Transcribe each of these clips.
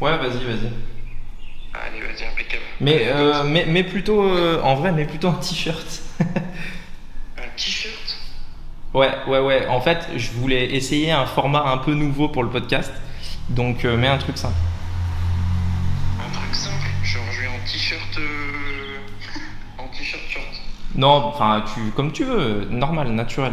Ouais, vas-y, vas-y. Allez, vas-y, impeccable. Mais, euh, mais, mais plutôt, euh, en vrai, mais plutôt un t-shirt. Un t-shirt? Ouais, ouais, ouais. En fait, je voulais essayer un format un peu nouveau pour le podcast. Donc, euh, mets un truc simple. Un truc simple? Genre, je vais en t-shirt. euh, en t-shirt short. Non, enfin, tu, comme tu veux, normal, naturel.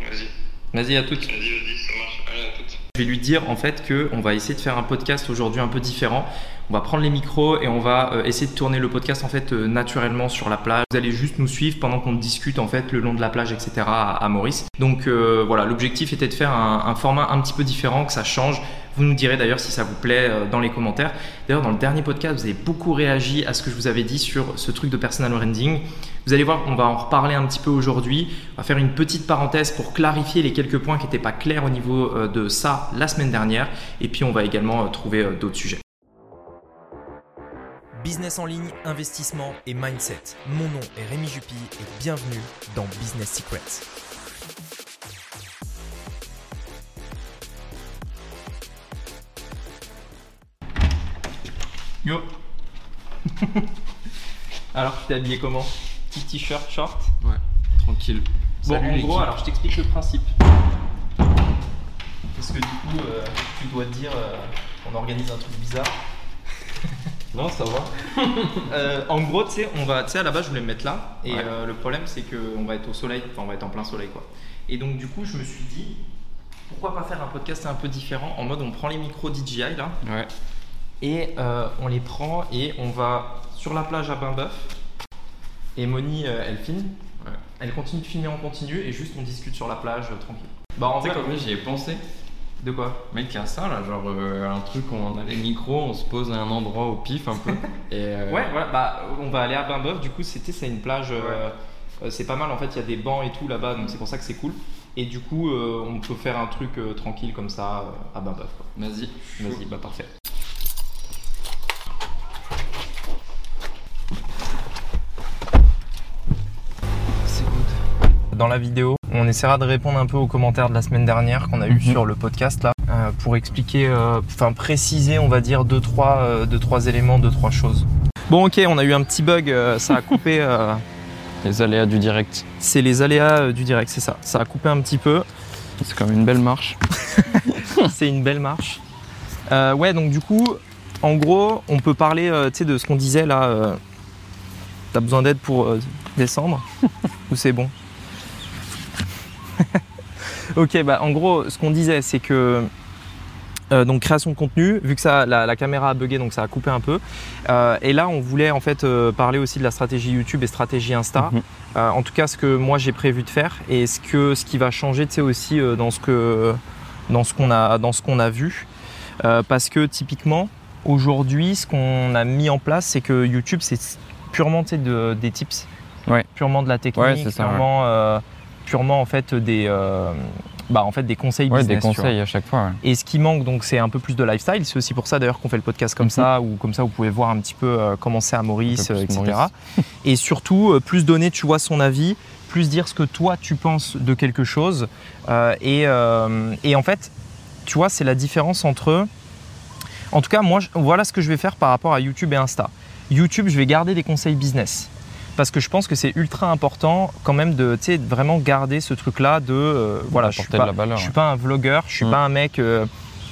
Vas-y. Vas-y, à toutes. Vas-y, vas-y, ça marche. Allez, à toutes. Je lui dire en fait que on va essayer de faire un podcast aujourd'hui un peu différent. On va prendre les micros et on va euh, essayer de tourner le podcast en fait euh, naturellement sur la plage. Vous allez juste nous suivre pendant qu'on discute en fait le long de la plage, etc. à, Maurice. Donc euh, voilà, l'objectif était de faire un, un format un petit peu différent, que ça change. Vous nous direz d'ailleurs si ça vous plaît dans les commentaires. D'ailleurs, dans le dernier podcast, vous avez beaucoup réagi à ce que je vous avais dit sur ce truc de personal branding. Vous allez voir, on va en reparler un petit peu aujourd'hui. On va faire une petite parenthèse pour clarifier les quelques points qui n'étaient pas clairs au niveau euh, de ça la semaine dernière. Et puis, on va également euh, trouver euh, d'autres sujets. Business en ligne, investissement et mindset. Mon nom est Rémi Jupy et bienvenue dans Business Secrets. Yo Alors, tu t'es habillé comment? Petit t-shirt, short Ouais, tranquille. Bon, Salut en gros, alors je t'explique le principe. Parce que du coup, euh, tu dois te dire, euh, on organise un truc bizarre. Non, ça va. Euh, en gros, tu sais, on va, tu sais, à la base, je voulais me mettre là, et Ouais. euh, le problème, c'est qu'on va être au soleil, enfin, on va être en plein soleil, quoi. Et donc, du coup, je me suis dit, pourquoi pas faire un podcast un peu différent, en mode, on prend les micros DJI là, Ouais. et on les prend et on va sur la plage à Bain-Bœuf. Et Moni, euh, elle filme, Ouais. elle continue de filmer en continu, et juste on discute sur la plage euh, tranquille. Bah, en vrai, comme j'y ai pensé. de quoi? Mec, il y a ça là, genre euh, un truc où on a les micros, on se pose à un endroit au pif un peu. Et euh, Ouais, voilà, bah, on va aller à Bain-Bœuf, du coup, c'était, c'est une plage, c'est pas mal en fait, il y a des bancs et tout là-bas, donc c'est pour ça que c'est cool. Et du coup, euh, on peut faire un truc euh, tranquille comme ça à Bain-Bœuf. quoi. Vas-y. Vas-y, bah parfait. Dans la vidéo, on essaiera de répondre un peu aux commentaires de la semaine dernière qu'on a eu Mhm. sur le podcast là, euh, pour expliquer, euh, enfin préciser, on va dire deux trois, euh, deux trois éléments, deux trois choses. Bon, ok, on a eu un petit bug, ça a coupé. Les aléas du direct. c'est les aléas du direct, c'est ça. Ça a coupé un petit peu. C'est comme une belle marche. c'est une belle marche. Ouais, donc du coup, en gros, on peut parler tu sais, de ce qu'on disait là. T'as besoin d'aide pour descendre Ou c'est bon? Ok, bah en gros, ce qu'on disait, c'est que. euh, donc création de contenu, vu que ça, la, la caméra a bugué, donc ça a coupé un peu. Euh, et là, on voulait en fait euh, parler aussi de la stratégie YouTube et stratégie Insta. Mhm. En tout cas, ce que moi j'ai prévu de faire et ce que ce qui va changer, tu sais aussi dans ce que dans ce qu'on a dans ce qu'on a vu, parce que typiquement aujourd'hui, ce qu'on a mis en place, c'est que YouTube c'est purement de- des tips, Ouais. purement de la technique, Ouais, ça, purement purement en fait des euh, bah, en fait des conseils Ouais, business. des conseils à chaque fois. ouais. Et ce qui manque, donc, c'est un peu plus de lifestyle. C'est aussi pour ça, d'ailleurs, qu'on fait le podcast comme Mhm. ça, ou comme ça, vous pouvez voir un petit peu euh, comment c'est à Maurice, euh, etc. Maurice. Et surtout, euh, plus donner, tu vois, son avis, plus dire ce que toi, tu penses de quelque chose. Et, et en fait, tu vois, c'est la différence entre. En tout cas, moi, je- voilà ce que je vais faire par rapport à YouTube et Insta. YouTube, je vais garder des conseils business. Parce que je pense que c'est ultra important quand même de vraiment garder ce truc-là de euh, voilà, je suis de pas, la valeur, je suis ouais. pas un vlogueur, je suis Mm. pas un mec. euh,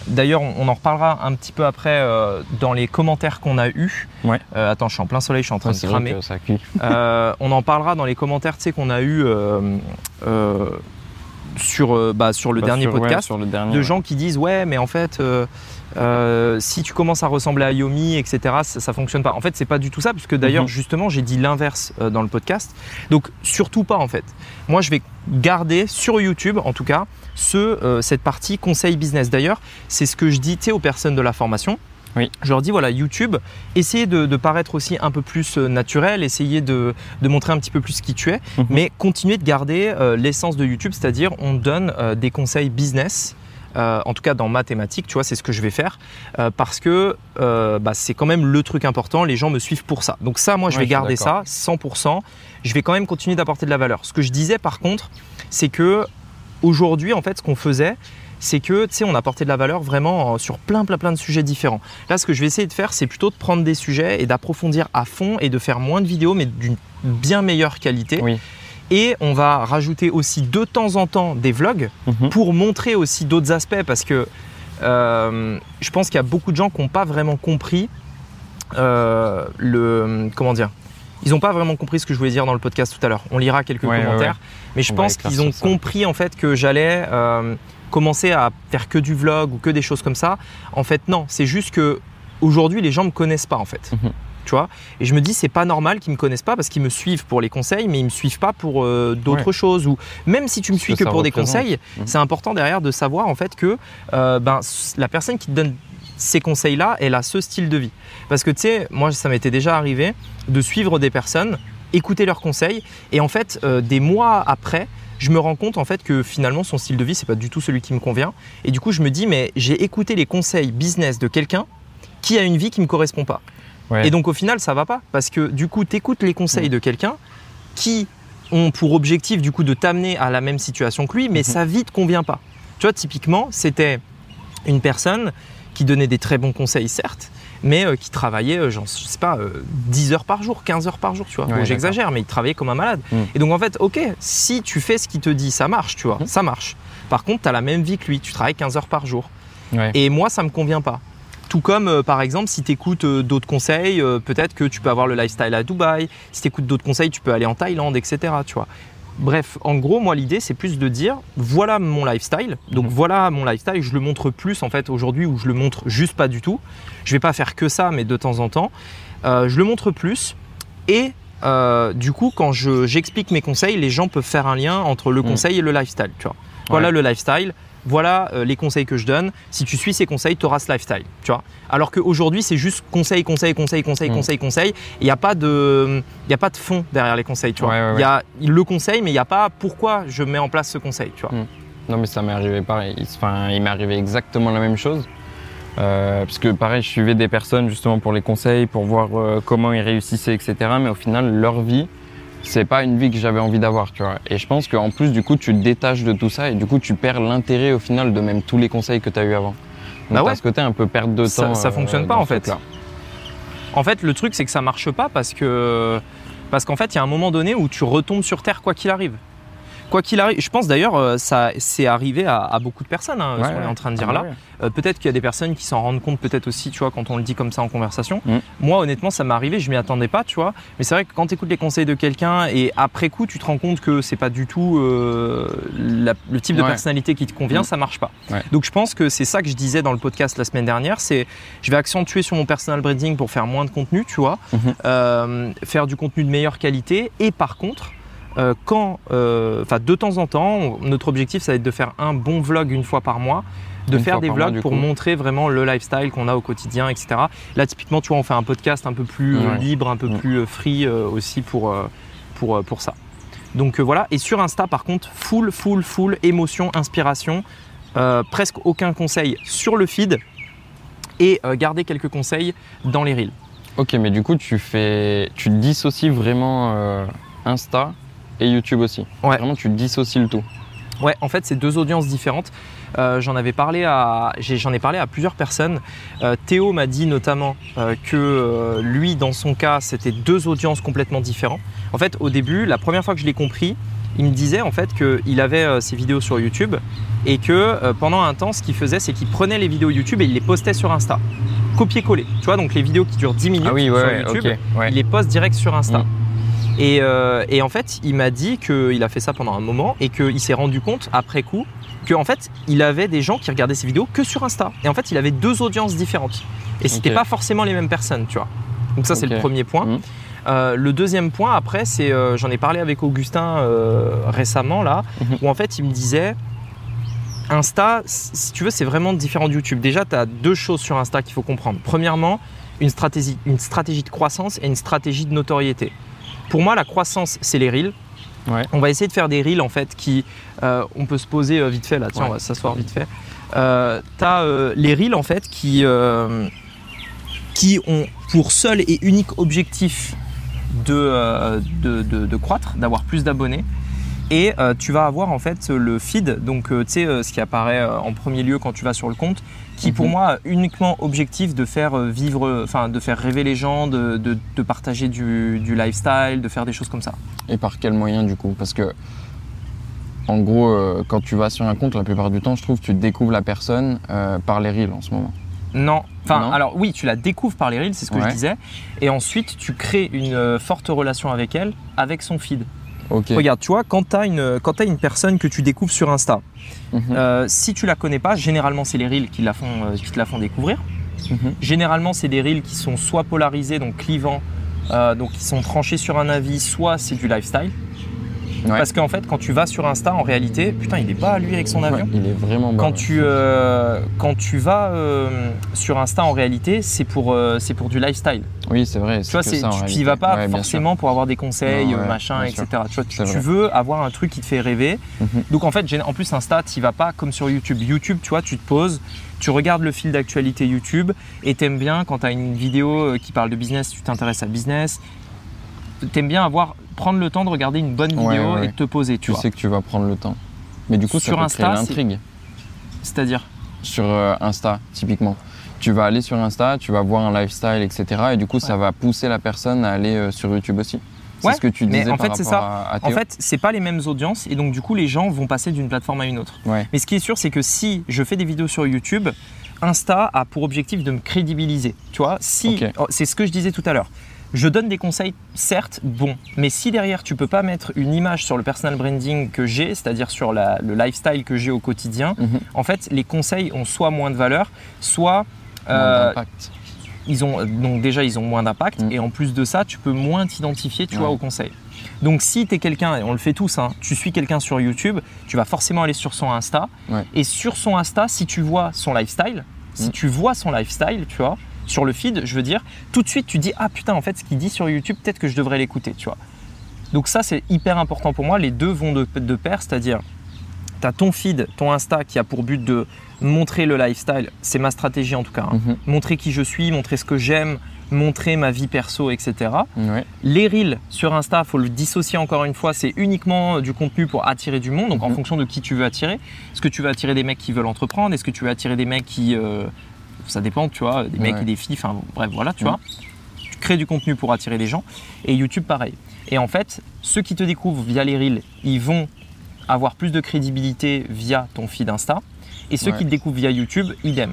D'ailleurs, on on en reparlera un petit peu après euh, dans les commentaires qu'on a eus. Ouais. Attends, je suis en plein soleil, je suis en train Ouais, de cramer. que ça cuit. On en parlera dans les commentaires, qu'on a eu euh, sur, euh, bah, sur le Bah, ouais, podcast sur le dernier. de ouais. gens qui disent ouais mais en fait euh, euh, si tu commences à ressembler à Yomi etc ça, ça fonctionne pas en fait c'est pas du tout ça puisque d'ailleurs Mhm. justement j'ai dit l'inverse euh, dans le podcast donc surtout pas en fait moi je vais garder sur YouTube en tout cas ce, cette partie conseil business d'ailleurs c'est ce que je dis aux personnes de la formation Oui. je leur dis voilà YouTube essayez de, de paraître aussi un peu plus euh, naturel essayez de, de montrer un petit peu plus qui tu es Mhm. mais continuez de garder euh, l'essence de YouTube, c'est-à-dire on donne euh, des conseils business. euh, en tout cas dans ma thématique, tu vois, c'est ce que je vais faire euh, parce que euh, bah, c'est quand même le truc important. Les gens me suivent pour ça. Donc ça, moi, je Ouais, vais garder ça d'accord. 100%. Je vais quand même continuer d'apporter de la valeur. Ce que je disais par contre, c'est que aujourd'hui, en fait, ce qu'on faisait, c'est que, tu sais, on apportait de la valeur vraiment euh, sur plein, plein, plein de sujets différents. Là, ce que je vais essayer de faire, c'est plutôt de prendre des sujets et d'approfondir à fond et de faire moins de vidéos, mais d'une bien meilleure qualité. Oui. Et on va rajouter aussi de temps en temps des vlogs Mhm. pour montrer aussi d'autres aspects parce que euh, je pense qu'il y a beaucoup de gens qui n'ont pas vraiment compris euh, le. Comment dire Ils n'ont pas vraiment compris ce que je voulais dire dans le podcast tout à l'heure. On lira quelques Ouais, ouais, commentaires, mais je On pense qu'ils ont compris en fait que j'allais euh, commencer à faire que du vlog ou que des choses comme ça. En fait, non, c'est juste que aujourd'hui les gens me connaissent pas en fait. Mhm. Tu vois? Et je me dis, c'est pas normal qu'ils me connaissent pas parce qu'ils me suivent pour les conseils, mais ils me suivent pas pour euh, d'autres Ouais. choses. Ou même si tu me suis que pour des conseils, Mhm. c'est important derrière de savoir en fait que euh, ben, la personne qui te donne ces conseils-là, elle a ce style de vie. Parce que tu sais, moi, ça m'était déjà arrivé de suivre des personnes, écouter leurs conseils, et en fait, euh, des mois après, je me rends compte en fait que finalement son style de vie c'est pas du tout celui qui me convient. Et du coup je me dis mais j'ai écouté les conseils business de quelqu'un qui a une vie qui me correspond pas. Ouais. et donc au final, ça va pas. Parce que du coup, tu écoutes les conseils de quelqu'un qui ont pour objectif du coup de t'amener à la même situation que lui, mais sa vie te convient pas. Tu vois, typiquement, c'était une personne qui donnait des très bons conseils, certes, mais euh, qui travaillait, euh, genre, je sais pas, euh, 10 heures par jour, 15 heures par jour, tu vois. Ouais, Bon, d'accord. j'exagère, mais il travaillait comme un malade. Mm. Et donc en fait, ok, si tu fais ce qu'il te dit, ça marche, tu vois, Mm. ça marche. Par contre, tu as la même vie que lui, tu travailles 15 heures par jour. Ouais. Et moi, ça me convient pas. Tout comme, euh, par exemple, si tu écoutes d'autres conseils, euh, peut-être que tu peux avoir le lifestyle à Dubaï. Si tu écoutes d'autres conseils, tu peux aller en Thaïlande, etc. Tu vois. Bref, en gros, moi, l'idée, c'est plus de dire voilà mon lifestyle. Donc, Mhm. voilà mon lifestyle. Je le montre plus, en fait, aujourd'hui, ou je le montre juste pas du tout. Je vais pas faire que ça, mais de temps en temps. Euh, je le montre plus. Et euh, du coup, quand je- j'explique mes conseils, les gens peuvent faire un lien entre le Mhm. conseil et le lifestyle. Tu vois. Voilà Ouais. le lifestyle. Voilà euh, les conseils que je donne. Si tu suis ces conseils, tu auras ce lifestyle. Tu vois. Alors qu'aujourd'hui, c'est juste conseil, conseil, conseil, conseil, Mm. conseil, conseil. Il n'y a pas de, il y a pas de fond derrière les conseils. Tu vois. Ouais, ouais, Il y a le conseil, mais il n'y a pas pourquoi je mets en place ce conseil. Tu vois. Non, mais ça m'est arrivé pareil. Il- Enfin, il m'est arrivé exactement la même chose. Euh, parce que pareil, je suivais des personnes justement pour les conseils, pour voir euh, comment ils réussissaient, etc. Mais au final, leur vie, c'est pas une vie que j'avais envie d'avoir, tu vois. Et je pense qu'en plus, du coup, tu te détaches de tout ça et du coup, tu perds l'intérêt au final de même tous les conseils que tu as eu avant. Donc, Bah ouais. ce côté un peu perte de temps. ça euh, fonctionne pas, en fait. En fait, le truc, c'est que ça marche pas parce que parce qu'en fait, il y a un moment donné où tu retombes sur terre quoi qu'il arrive. Quoi qu'il arrive, je pense d'ailleurs, euh, ça c'est arrivé à, à beaucoup de personnes, hein, ce Ouais, qu'on est en train de dire Ah là. bah ouais. Euh, peut-être qu'il y a des personnes qui s'en rendent compte, peut-être aussi, tu vois, quand on le dit comme ça en conversation. Mm. Moi, honnêtement, ça m'est arrivé, je m'y attendais pas, tu vois. Mais c'est vrai que quand tu écoutes les conseils de quelqu'un et après coup, tu te rends compte que c'est pas du tout euh, la- le type de personnalité qui te convient, Mm. ça marche pas. Donc je pense que c'est ça que je disais dans le podcast la semaine dernière, c'est je vais accentuer sur mon personal branding pour faire moins de contenu, tu vois, Mhm. Euh, faire du contenu de meilleure qualité et par contre euh, quand, euh, enfin de temps en temps, on- notre objectif ça va être de faire un bon vlog une fois par mois, de Une faire des mois, vlogs pour coup. montrer vraiment le lifestyle qu'on a au quotidien, etc. Là typiquement, tu vois, on fait un podcast un peu plus euh, Ouais. libre, un peu plus free aussi pour, pour, pour ça. Donc voilà, et sur Insta par contre, full, full, full émotion, inspiration, presque aucun conseil sur le feed et garder quelques conseils dans les reels. Ok, mais du coup, tu fais, tu dissocies vraiment euh, Insta et YouTube aussi. Ouais. Vraiment, tu dissocies le tout. Ouais, en fait, c'est deux audiences différentes. Euh, j'en avais parlé à, j'ai- j'en ai parlé à plusieurs personnes. Euh, Théo m'a dit notamment euh, que lui, dans son cas, c'était deux audiences complètement différentes. En fait, au début, la première fois que je l'ai compris, il me disait en fait qu'il avait ses vidéos sur YouTube et que pendant un temps, ce qu'il faisait, c'est qu'il prenait les vidéos YouTube et il les postait sur Insta. Copier-coller. Tu vois, donc les vidéos qui durent 10 minutes Ah oui, sur ouais, YouTube. Ouais. il les poste direct sur Insta. Mm. Et, euh, et en fait, il m'a dit qu'il a fait ça pendant un moment et qu'il s'est rendu compte après coup que en fait, il avait des gens qui regardaient ses vidéos que sur Insta. Et en fait, il avait deux audiences différentes. Et c'était Ok. pas forcément les mêmes personnes, tu vois. Donc ça, c'est le premier point. Mm. Euh, le deuxième point, après, c'est euh, j'en ai parlé avec Augustin euh, récemment là, Mhm. où en fait, il me disait Insta, si tu veux, c'est vraiment différent de YouTube. Déjà, tu as deux choses sur Insta qu'il faut comprendre. Premièrement, une stratégie, une stratégie de croissance et une stratégie de notoriété. Pour moi, la croissance, c'est les reels. Ouais. On va essayer de faire des reels en fait qui, euh, on peut se poser euh, vite fait là. Tiens, Ouais. on va s'asseoir vite fait. Euh, T'as les reels en fait qui, qui ont pour seul et unique objectif de, de, de- de croître, d'avoir plus d'abonnés. Et euh, tu vas avoir en fait le feed, donc euh, tu sais euh, ce qui apparaît en premier lieu quand tu vas sur le compte, qui pour Mhm. moi a uniquement objectif de faire vivre, enfin de faire rêver les gens, de, de- de partager du, du lifestyle, de faire des choses comme ça. Et par quel moyen du coup? Parce que, en gros, quand tu vas sur un compte, la plupart du temps, je trouve que tu découvres la personne par les reels en ce moment. Non, enfin alors oui, tu la découvres par les reels, c'est ce que je disais, et ensuite tu crées une forte relation avec elle, avec son feed. Regarde, tu vois, quand tu as, une personne que tu découvres sur Insta, Mhm. euh, si tu la connais pas, généralement c'est les reels qui, la font, euh, qui te la font découvrir. Mhm. Généralement, c'est des reels qui sont soit polarisés, donc clivants, euh, donc qui sont tranchés sur un avis, soit c'est du lifestyle. Ouais. Parce qu'en fait, quand tu vas sur Insta, en réalité, putain, il est pas lui avec son avion. Ouais, il est vraiment bas. Quand tu, euh, quand tu vas euh, sur Insta, en réalité, c'est pour, euh, c'est pour du lifestyle. Oui, c'est vrai. Tu vois, que c'est- ça, en tu n'y vas pas Ouais, forcément pour avoir des conseils, Non, machin, etc. sûr. Tu, vois, tu, veux avoir un truc qui te fait rêver. Mhm. Donc en fait, en plus Insta, tu vas pas comme sur YouTube. YouTube, tu vois, tu te poses, tu regardes le fil d'actualité YouTube et t'aimes bien quand tu as une vidéo qui parle de business, tu t'intéresses à business. T'aimes bien avoir prendre le temps de regarder une bonne vidéo ouais, et de te poser, tu, Tu vois. sais que tu vas prendre le temps. Mais du coup, Sur ça peut Insta, l'intrigue. C'est-à-dire Sur euh, Insta, typiquement. Tu vas aller sur Insta, tu vas voir un lifestyle, etc. Et du coup, ça va pousser la personne à aller euh, sur YouTube aussi. C'est Ouais, ce que tu mais disais en par fait, c'est ça. à, à En fait, c'est pas les mêmes audiences et donc du coup, les gens vont passer d'une plateforme à une autre. Ouais. Mais ce qui est sûr, c'est que si je fais des vidéos sur YouTube, Insta a pour objectif de me crédibiliser. Tu vois, si oh, c'est ce que je disais tout à l'heure. Je donne des conseils, certes, bons, mais si derrière tu peux pas mettre une image sur le personal branding que j'ai, c'est-à-dire sur la- le lifestyle que j'ai au quotidien, Mhm. en fait, les conseils ont soit moins de valeur, soit Moins euh, ils ont donc déjà ils ont moins d'impact Mm. et en plus de ça tu peux moins t'identifier tu Ouais. vois au conseil donc si tu es quelqu'un et on le fait tous hein, tu suis quelqu'un sur YouTube tu vas forcément aller sur son Insta Ouais. et sur son Insta si tu vois son lifestyle si Mm. tu vois son lifestyle tu vois sur le feed je veux dire tout de suite tu dis ah putain en fait ce qu'il dit sur YouTube peut-être que je devrais l'écouter tu vois donc ça c'est hyper important pour moi les deux vont de, de pair c'est à dire tu as ton feed ton Insta qui a pour but de montrer le lifestyle c'est ma stratégie en tout cas hein Mhm. montrer qui je suis, montrer ce que j'aime, montrer ma vie perso, etc. Ouais. Les reels sur Insta, faut le dissocier encore une fois, c'est uniquement du contenu pour attirer du monde, donc en Mhm. fonction de qui tu veux attirer. Est-ce que tu veux attirer des mecs qui veulent entreprendre? Est-ce que tu veux attirer des mecs qui... euh, ça dépend, tu vois, des mecs Ouais. et des filles, enfin bref, voilà, tu Mhm. vois. Tu crées du contenu pour attirer les gens. Et YouTube, pareil. Et en fait, ceux qui te découvrent via les reels, ils vont avoir plus de crédibilité via ton feed Insta. Et ceux Ouais. qui te découvrent via YouTube, idem.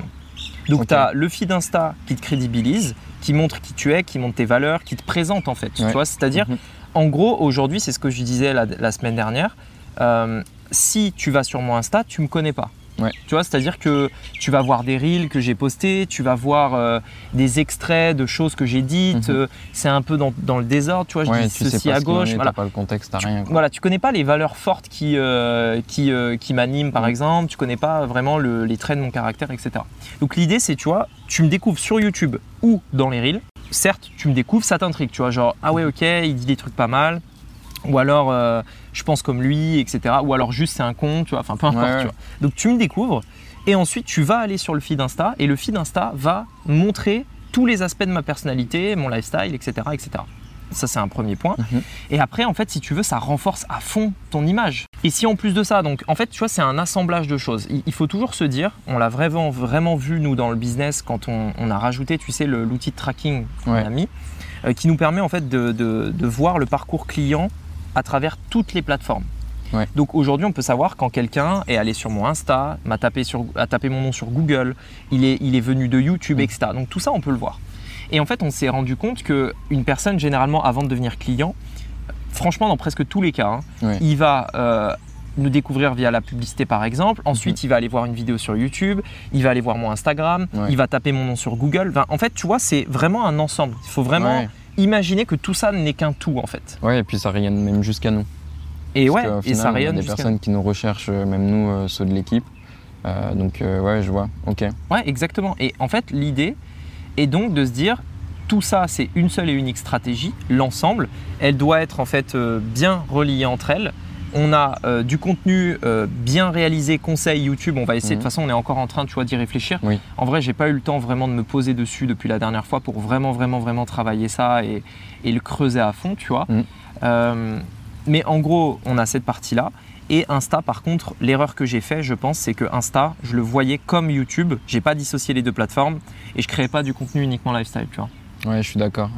Donc tu as le feed Insta qui te crédibilise, qui montre qui tu es, qui montre tes valeurs, qui te présente en fait. Tu vois, c'est-à-dire, Mhm. en gros, aujourd'hui, c'est ce que je disais la, la semaine dernière. euh, si tu vas sur mon Insta, tu me connais pas. Ouais. Tu vois, c'est-à-dire que tu vas voir des reels que j'ai postés, tu vas voir euh, des extraits de choses que j'ai dites. Mhm. euh, c'est un peu dans, dans le désordre, tu vois. Je Ouais, dis tu sais ceci pas à gauche. est, Voilà. Pas le contexte, t'as rien. quoi. Voilà, tu connais pas les valeurs fortes qui, euh, qui, euh, qui m'animent par Mm. exemple, tu connais pas vraiment le- les traits de mon caractère, etc. Donc l'idée c'est, tu vois, tu me découvres sur YouTube ou dans les reels. Certes, tu me découvres, ça t'intrigue, tu vois, genre, ah ouais, ok, il dit des trucs pas mal. Ou alors, je pense comme lui, etc. Ou alors juste c'est un con, tu vois, enfin peu importe, Ouais, ouais. tu vois. Donc tu me découvres et ensuite tu vas aller sur le feed Insta et le feed Insta va montrer tous les aspects de ma personnalité, mon lifestyle, etc. etc. Ça c'est un premier point. Mhm. Et après, en fait, si tu veux, ça renforce à fond ton image. Et si en plus de ça, donc en fait, tu vois, c'est un assemblage de choses. Il, faut toujours se dire, on l'a vraiment, vraiment vu nous dans le business quand on, on a rajouté, tu sais, l'outil de tracking qu'on Ouais. a mis, euh, qui nous permet en fait de, de- de voir le parcours client à travers toutes les plateformes. Ouais. Donc aujourd'hui, on peut savoir quand quelqu'un est allé sur mon Insta, m'a tapé, sur, a tapé mon nom sur Google, il est, il est venu de YouTube, etc. Donc tout ça, on peut le voir. Et en fait, on s'est rendu compte qu'une personne, généralement, avant de devenir client, franchement, dans presque tous les cas, hein, Ouais. il va euh, nous découvrir via la publicité, par exemple. Ensuite, il va aller voir une vidéo sur YouTube, il va aller voir mon Instagram, Ouais. il va taper mon nom sur Google. Enfin, en fait, tu vois, c'est vraiment un ensemble. Il faut vraiment Ouais. Imaginer que tout ça n'est qu'un tout, en fait. Ouais, et puis ça rayonne même jusqu'à nous. Et Parce ouais, qu'au et final, ça il y a rayonne des personnes qui nous recherchent, euh, même nous, euh, ceux de l'équipe. Euh, donc euh, ouais, je vois. Ok. Ouais, exactement. Et en fait, l'idée est donc de se dire, tout ça, c'est une seule et unique stratégie, l'ensemble. Elle doit être en fait euh, bien reliée entre elles. On a euh, du contenu euh, bien réalisé, conseil YouTube. On va essayer. De Mhm. toute façon, on est encore en train, tu vois, d'y réfléchir. Oui. En vrai, j'ai pas eu le temps vraiment de me poser dessus depuis la dernière fois pour vraiment, vraiment, vraiment travailler ça et, et le creuser à fond, tu vois. Mhm. Euh, mais en gros, on a cette partie-là. Et Insta, par contre, l'erreur que j'ai fait, je pense, c'est que Insta, je le voyais comme YouTube. J'ai pas dissocié les deux plateformes et je créais pas du contenu uniquement lifestyle, tu vois. Ouais, je suis d'accord.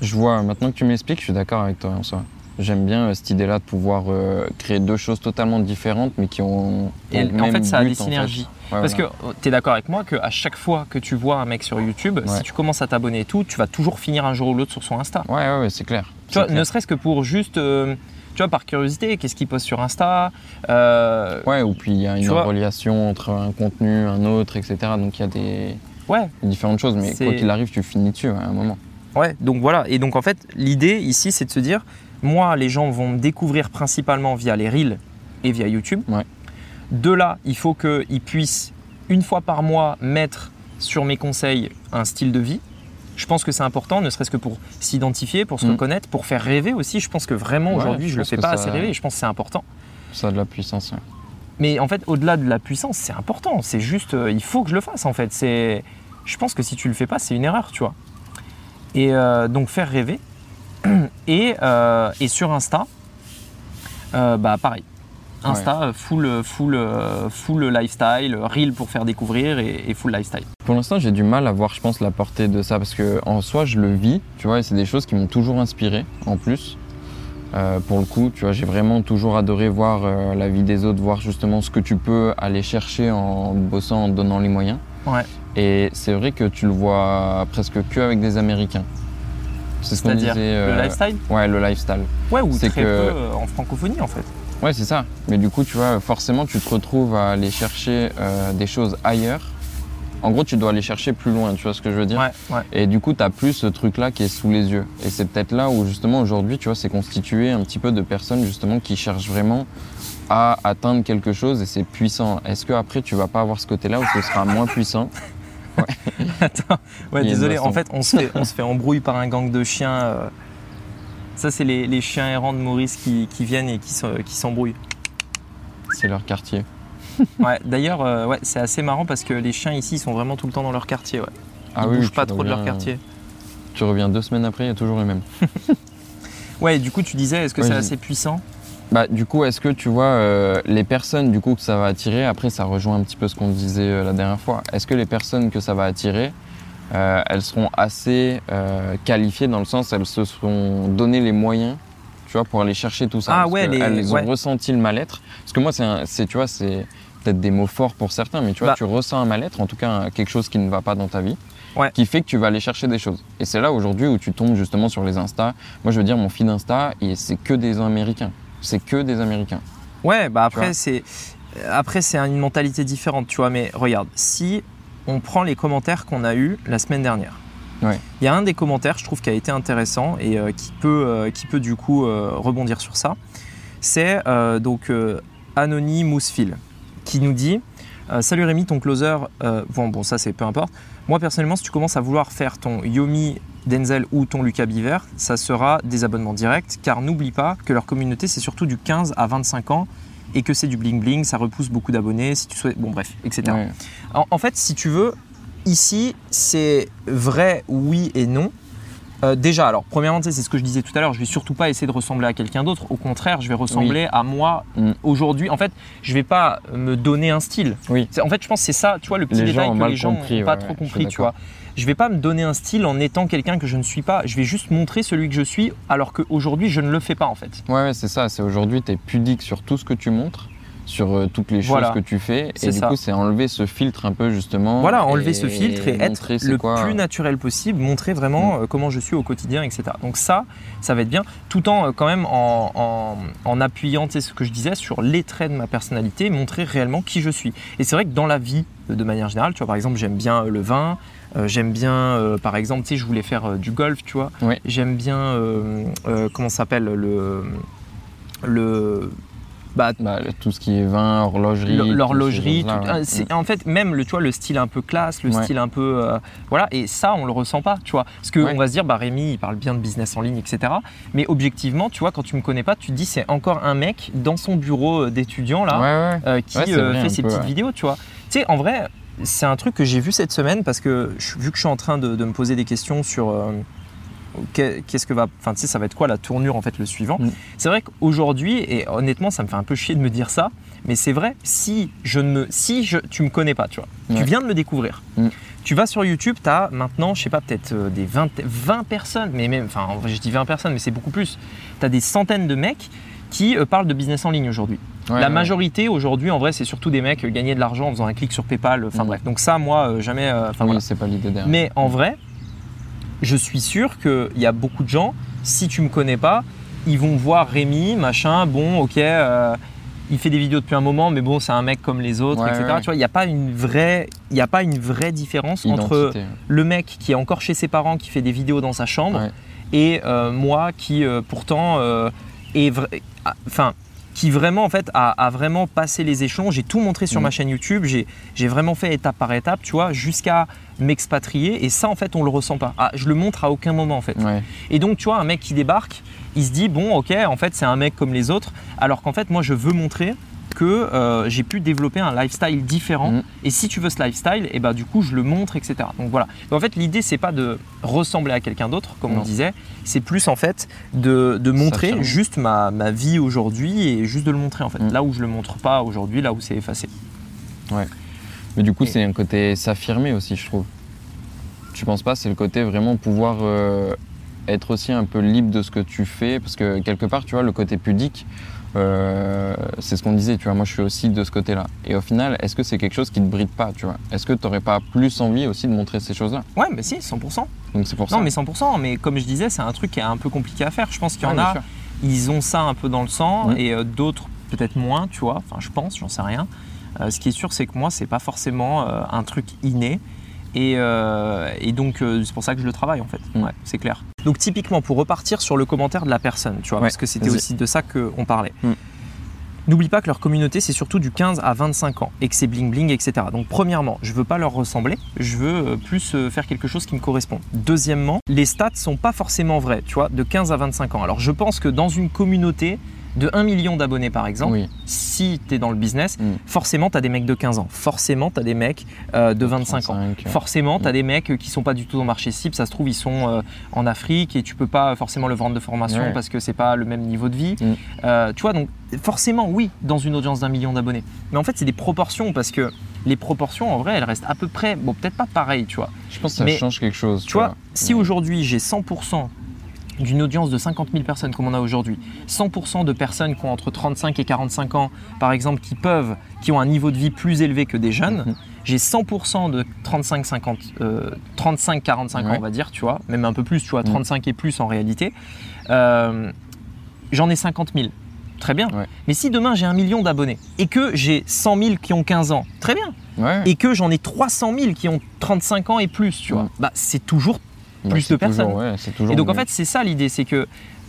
Je vois, maintenant que tu m'expliques, je suis d'accord avec toi en soi. J'aime bien euh, cette idée-là de pouvoir euh, créer deux choses totalement différentes, mais qui ont. Et le en même fait, ça a des en fait. synergies. Ouais, Parce voilà. que tu es d'accord avec moi qu'à chaque fois que tu vois un mec sur YouTube, Ouais. si tu commences à t'abonner et tout, tu vas toujours finir un jour ou l'autre sur son Insta. Ouais, ouais, ouais, c'est clair. Tu vois, clair. ne serait-ce que pour juste, euh, tu vois, par curiosité, qu'est-ce qu'il poste sur Insta Ouais, ou puis il y a une relation entre un contenu, un autre, etc. Donc il y a des ouais, différentes choses, mais quoi qu'il arrive, tu finis dessus ouais, à un moment. ouais. Donc voilà. Et donc en fait, l'idée ici, c'est de se dire, moi, les gens vont me découvrir principalement via les reels et via YouTube. Ouais. De là, il faut qu'ils puissent une fois par mois mettre sur mes conseils un style de vie. Je pense que c'est important, ne serait-ce que pour s'identifier, pour se Mm. reconnaître, pour faire rêver aussi. Je pense que vraiment Ouais, aujourd'hui, je je le fais pas ça- assez rêver. et Je pense que c'est important. Ça a de la puissance. ouais. Mais en fait, au-delà de la puissance, c'est important. C'est juste, euh, il faut que je le fasse en fait. C'est, je pense que si tu le fais pas, c'est une erreur, tu vois. Et euh, donc faire rêver. Et, euh, et sur Insta, euh, bah pareil. Insta, full, full, full lifestyle, reel pour faire découvrir et, et full lifestyle. Pour l'instant, j'ai du mal à voir, je pense, la portée de ça parce que en soi, je le vis, tu vois, et c'est des choses qui m'ont toujours inspiré en plus. Euh, pour le coup, tu vois, j'ai vraiment toujours adoré voir euh, la vie des autres, voir justement ce que tu peux aller chercher en bossant, en donnant les moyens. Ouais. Et c'est vrai que tu le vois presque que avec des Américains. C'est ce qu'on disait. C'est-à-dire euh, le lifestyle Ouais, le lifestyle. Ouais, ou c'est très que- peu euh, en francophonie en fait. Ouais, c'est ça. Mais du coup, tu vois, forcément, tu te retrouves à aller chercher euh, des choses ailleurs. En gros, tu dois aller chercher plus loin, tu vois ce que je veux dire Ouais, ouais. Et du coup, tu n'as plus ce truc-là qui est sous les yeux. Et c'est peut-être là où, justement, aujourd'hui, tu vois, c'est constitué un petit peu de personnes, justement, qui cherchent vraiment à atteindre quelque chose et c'est puissant. Est-ce qu'après, tu vas pas avoir ce côté-là où ce sera moins puissant Attends, ouais, désolé. En fait, on se fait, on se fait embrouille par un gang de chiens. euh. Ça, c'est les, les chiens errants de Maurice qui, qui viennent et qui se- qui s'embrouillent. C'est leur quartier. Ouais, D'ailleurs, euh, ouais, c'est assez marrant parce que les chiens ici, ils sont vraiment tout le temps dans leur quartier. Ouais. Ils Ah oui, bougent tu pas trop de leur reviens- quartier. Tu reviens deux semaines après, il y a toujours les mêmes. Ouais, du coup, tu disais, est-ce que Ouais, c'est j'ai- assez puissant? Bah, du coup, est-ce que tu vois euh, les personnes du coup que ça va attirer Après, ça rejoint un petit peu ce qu'on disait euh, la dernière fois. Est-ce que les personnes que ça va attirer, euh, elles seront assez qualifiées dans le sens, elles se seront donné les moyens, tu vois, pour aller chercher tout ça? Ah Parce ouais, les- elles ont ouais. ressenti le mal-être. Parce que moi, c'est, tu vois, c'est peut-être des mots forts pour certains, mais tu vois, Bah. tu ressens un mal-être, en tout cas quelque chose qui ne va pas dans ta vie. Ouais. Qui fait que tu vas aller chercher des choses. Et c'est là aujourd'hui où tu tombes justement sur les Insta. Moi, je veux dire, mon feed Insta, c'est que des Américains. C'est que des Américains. Ouais, bah après, c'est après c'est une mentalité différente, tu vois. Mais regarde, si on prend les commentaires qu'on a eus la semaine dernière. Ouais. Il y a un des commentaires, je trouve, qui a été intéressant et euh, qui, peut, euh, qui peut du coup euh, rebondir sur ça. C'est donc Anony Mousefil qui nous dit Salut Rémi, ton closer. bon, bon, ça c'est peu importe. Moi personnellement, si tu commences à vouloir faire ton Yomi Denzel ou ton Lucas Biver, ça sera des abonnements directs car n'oublie pas que leur communauté c'est surtout du 15 à 25 ans et que c'est du bling bling, ça repousse beaucoup d'abonnés si tu souhaites. Bon, bref, etc. Ouais. En, en fait, si tu veux, ici, c'est vrai, oui et non. Euh, déjà, alors, premièrement, c'est ce que je disais tout à l'heure, je vais surtout pas essayer de ressembler à quelqu'un d'autre. Au contraire, je vais ressembler à moi Mm. aujourd'hui. En fait, je vais pas me donner un style. Oui. En fait, je pense que c'est ça, tu vois, le petit Les détail gens que les gens n'ont pas ouais, trop compris, tu vois. Je vais pas me donner un style en étant quelqu'un que je ne suis pas. Je vais juste montrer celui que je suis, alors qu'aujourd'hui, je ne le fais pas, en fait. Ouais, ouais, c'est ça. C'est aujourd'hui, tu es pudique sur tout ce que tu montres, sur euh, toutes les choses Voilà. que tu fais. Et du ça. coup, c'est enlever ce filtre un peu, justement. Voilà, enlever ce filtre et être le quoi. Mm. plus naturel possible, montrer vraiment euh, comment je suis au quotidien, etc. Donc ça, ça va être bien, tout en euh, quand même en, en- en appuyant tu sais, ce que je disais sur les traits de ma personnalité, montrer réellement qui je suis. Et c'est vrai que dans la vie, de manière générale, tu vois, par exemple, j'aime bien le vin, euh, j'aime bien, euh, par exemple, tu sais, je voulais faire euh, du golf, tu vois. J'aime bien, comment ça s'appelle, le... le bah, Bah, tout ce qui est vin, horlogerie. L'horlogerie, ouais. ah, en fait même le tu vois le style un peu classe, le Ouais. style un peu euh, voilà et ça on le ressent pas, tu vois. Parce que Ouais. on va se dire bah Rémi il parle bien de business en ligne etc. Mais objectivement tu vois quand tu me connais pas tu te dis c'est encore un mec dans son bureau euh, d'étudiant là euh, qui euh, fait ses peu, petites vidéos, tu vois. Tu sais, en vrai, c'est un truc que j'ai vu cette semaine parce que vu que je suis en train de, de me poser des questions sur, qu'est-ce que va, enfin, tu sais, ça va être quoi la tournure en fait le suivant. Mm. C'est vrai qu'aujourd'hui, et honnêtement, ça me fait un peu chier de me dire ça, mais c'est vrai. Si je ne me, si je, tu me connais pas, tu vois, tu viens de me découvrir. Mm. Tu vas sur YouTube, tu as maintenant, je sais pas, peut-être euh, des 20, 20 personnes, mais même, enfin, en vrai, je dis 20 personnes, mais c'est beaucoup plus. Tu as des centaines de mecs qui euh, parlent de business en ligne aujourd'hui. Ouais, la ouais. majorité aujourd'hui, en vrai, c'est surtout des mecs euh, gagner de l'argent en faisant un clic sur PayPal. Enfin Mm. bref, donc ça, moi, jamais. euh, Enfin Oui, voilà. c'est pas l'idée derrière. Mais en vrai, je suis sûr qu'il y a beaucoup de gens, si tu me connais pas, ils vont voir Rémi, machin, bon, ok, euh, il fait des vidéos depuis un moment, mais bon, c'est un mec comme les autres, Ouais, etc. ouais. Tu vois, il n'y a pas une vraie, il a pas une vraie différence entre le mec qui est encore chez ses parents, qui fait des vidéos dans sa chambre, Ouais. et euh, moi qui euh, pourtant est, enfin, qui vraiment en fait a, a vraiment passé les échelons. J'ai tout montré sur Mhm. ma chaîne YouTube. J'ai j'ai vraiment fait étape par étape, tu vois, jusqu'à m'expatrier. Et ça, en fait, on le ressent pas. Ah, je le montre à aucun moment, en fait. Ouais. Et donc, tu vois, un mec qui débarque, il se dit bon, ok, en fait, c'est un mec comme les autres. Alors qu'en fait, moi, je veux montrer que euh, j'ai pu développer un lifestyle différent. Mhm. Et si tu veux ce lifestyle, et bah du coup, je le montre, etc. Donc voilà. Donc, en fait, l'idée, c'est pas de ressembler à quelqu'un d'autre, comme on disait. C'est plus en fait de, de montrer juste ma, ma vie aujourd'hui et juste de le montrer en fait. Mhm. Là où je le montre pas aujourd'hui, là où c'est effacé. Mais du coup, Et- c'est un côté s'affirmer aussi, je trouve. Tu penses pas C'est le côté vraiment pouvoir euh, être aussi un peu libre de ce que tu fais? Parce que quelque part, tu vois, le côté pudique, euh, c'est ce qu'on disait, tu vois. Moi, je suis aussi de ce côté-là. Et au final, est-ce que c'est quelque chose qui te bride pas, tu vois? Est-ce que tu n'aurais pas plus envie aussi de montrer ces choses-là? Ouais, mais si, 100%. Donc c'est pour ça. Non, mais 100%. Mais comme je disais, c'est un truc qui est un peu compliqué à faire. Je pense qu'il y en a, ils ont ça un peu dans le sang et euh, d'autres peut-être moins, tu vois. Enfin, je pense, j'en sais rien. Euh, ce qui est sûr, c'est que moi, c'est pas forcément un truc inné. Et, euh, et donc, euh, c'est pour ça que je le travaille en fait. Mhm. Ouais, c'est clair. Donc, typiquement, pour repartir sur le commentaire de la personne, tu vois, Ouais, parce que c'était aussi de ça qu'on parlait. Mhm. N'oublie pas que leur communauté, c'est surtout du 15 à 25 ans et que c'est bling bling, etc. Donc, premièrement, je veux pas leur ressembler, je veux euh, plus faire quelque chose qui me correspond. Deuxièmement, les stats sont pas forcément vrais, tu vois, de 15 à 25 ans. Alors, je pense que dans une communauté de 1 million d'abonnés, par exemple, Oui. si tu es dans le business, Mm. forcément, tu as des mecs de 15 ans, forcément, tu as des mecs euh, de 25 ans. 35, Forcément, tu as Mm. des mecs qui sont pas du tout dans le marché cible. Ça se trouve, ils sont euh, en Afrique et tu peux pas forcément le vendre de formation Ouais. parce que c'est pas le même niveau de vie. Mm. Euh, tu vois, donc forcément, oui, dans une audience d'un million d'abonnés. Mais en fait, c'est des proportions parce que les proportions, en vrai, elles restent à peu près, bon, peut-être pas pareilles, tu vois. Je pense que ça Mais, change quelque chose. Tu vois, si aujourd'hui j'ai 100% d'une audience de 50 000 personnes comme on a aujourd'hui, 100% de personnes qui ont entre 35 et 45 ans, par exemple, qui peuvent, qui ont un niveau de vie plus élevé que des jeunes, Mhm. j'ai 100% de 35-50, euh, 35-45 ans, Ouais. on va dire, tu vois, même un peu plus, tu vois, Mhm. 35 et plus en réalité. Euh, J'en ai 50 000. Très bien. Ouais. Mais si demain j'ai un million d'abonnés et que j'ai 100 000 qui ont 15 ans, très bien. Ouais. Et que j'en ai 300 000 qui ont 35 ans et plus, tu vois, Mhm. bah, c'est toujours plus de personnes. toujours- ouais, c'est toujours et donc en fait, c'est ça l'idée, c'est que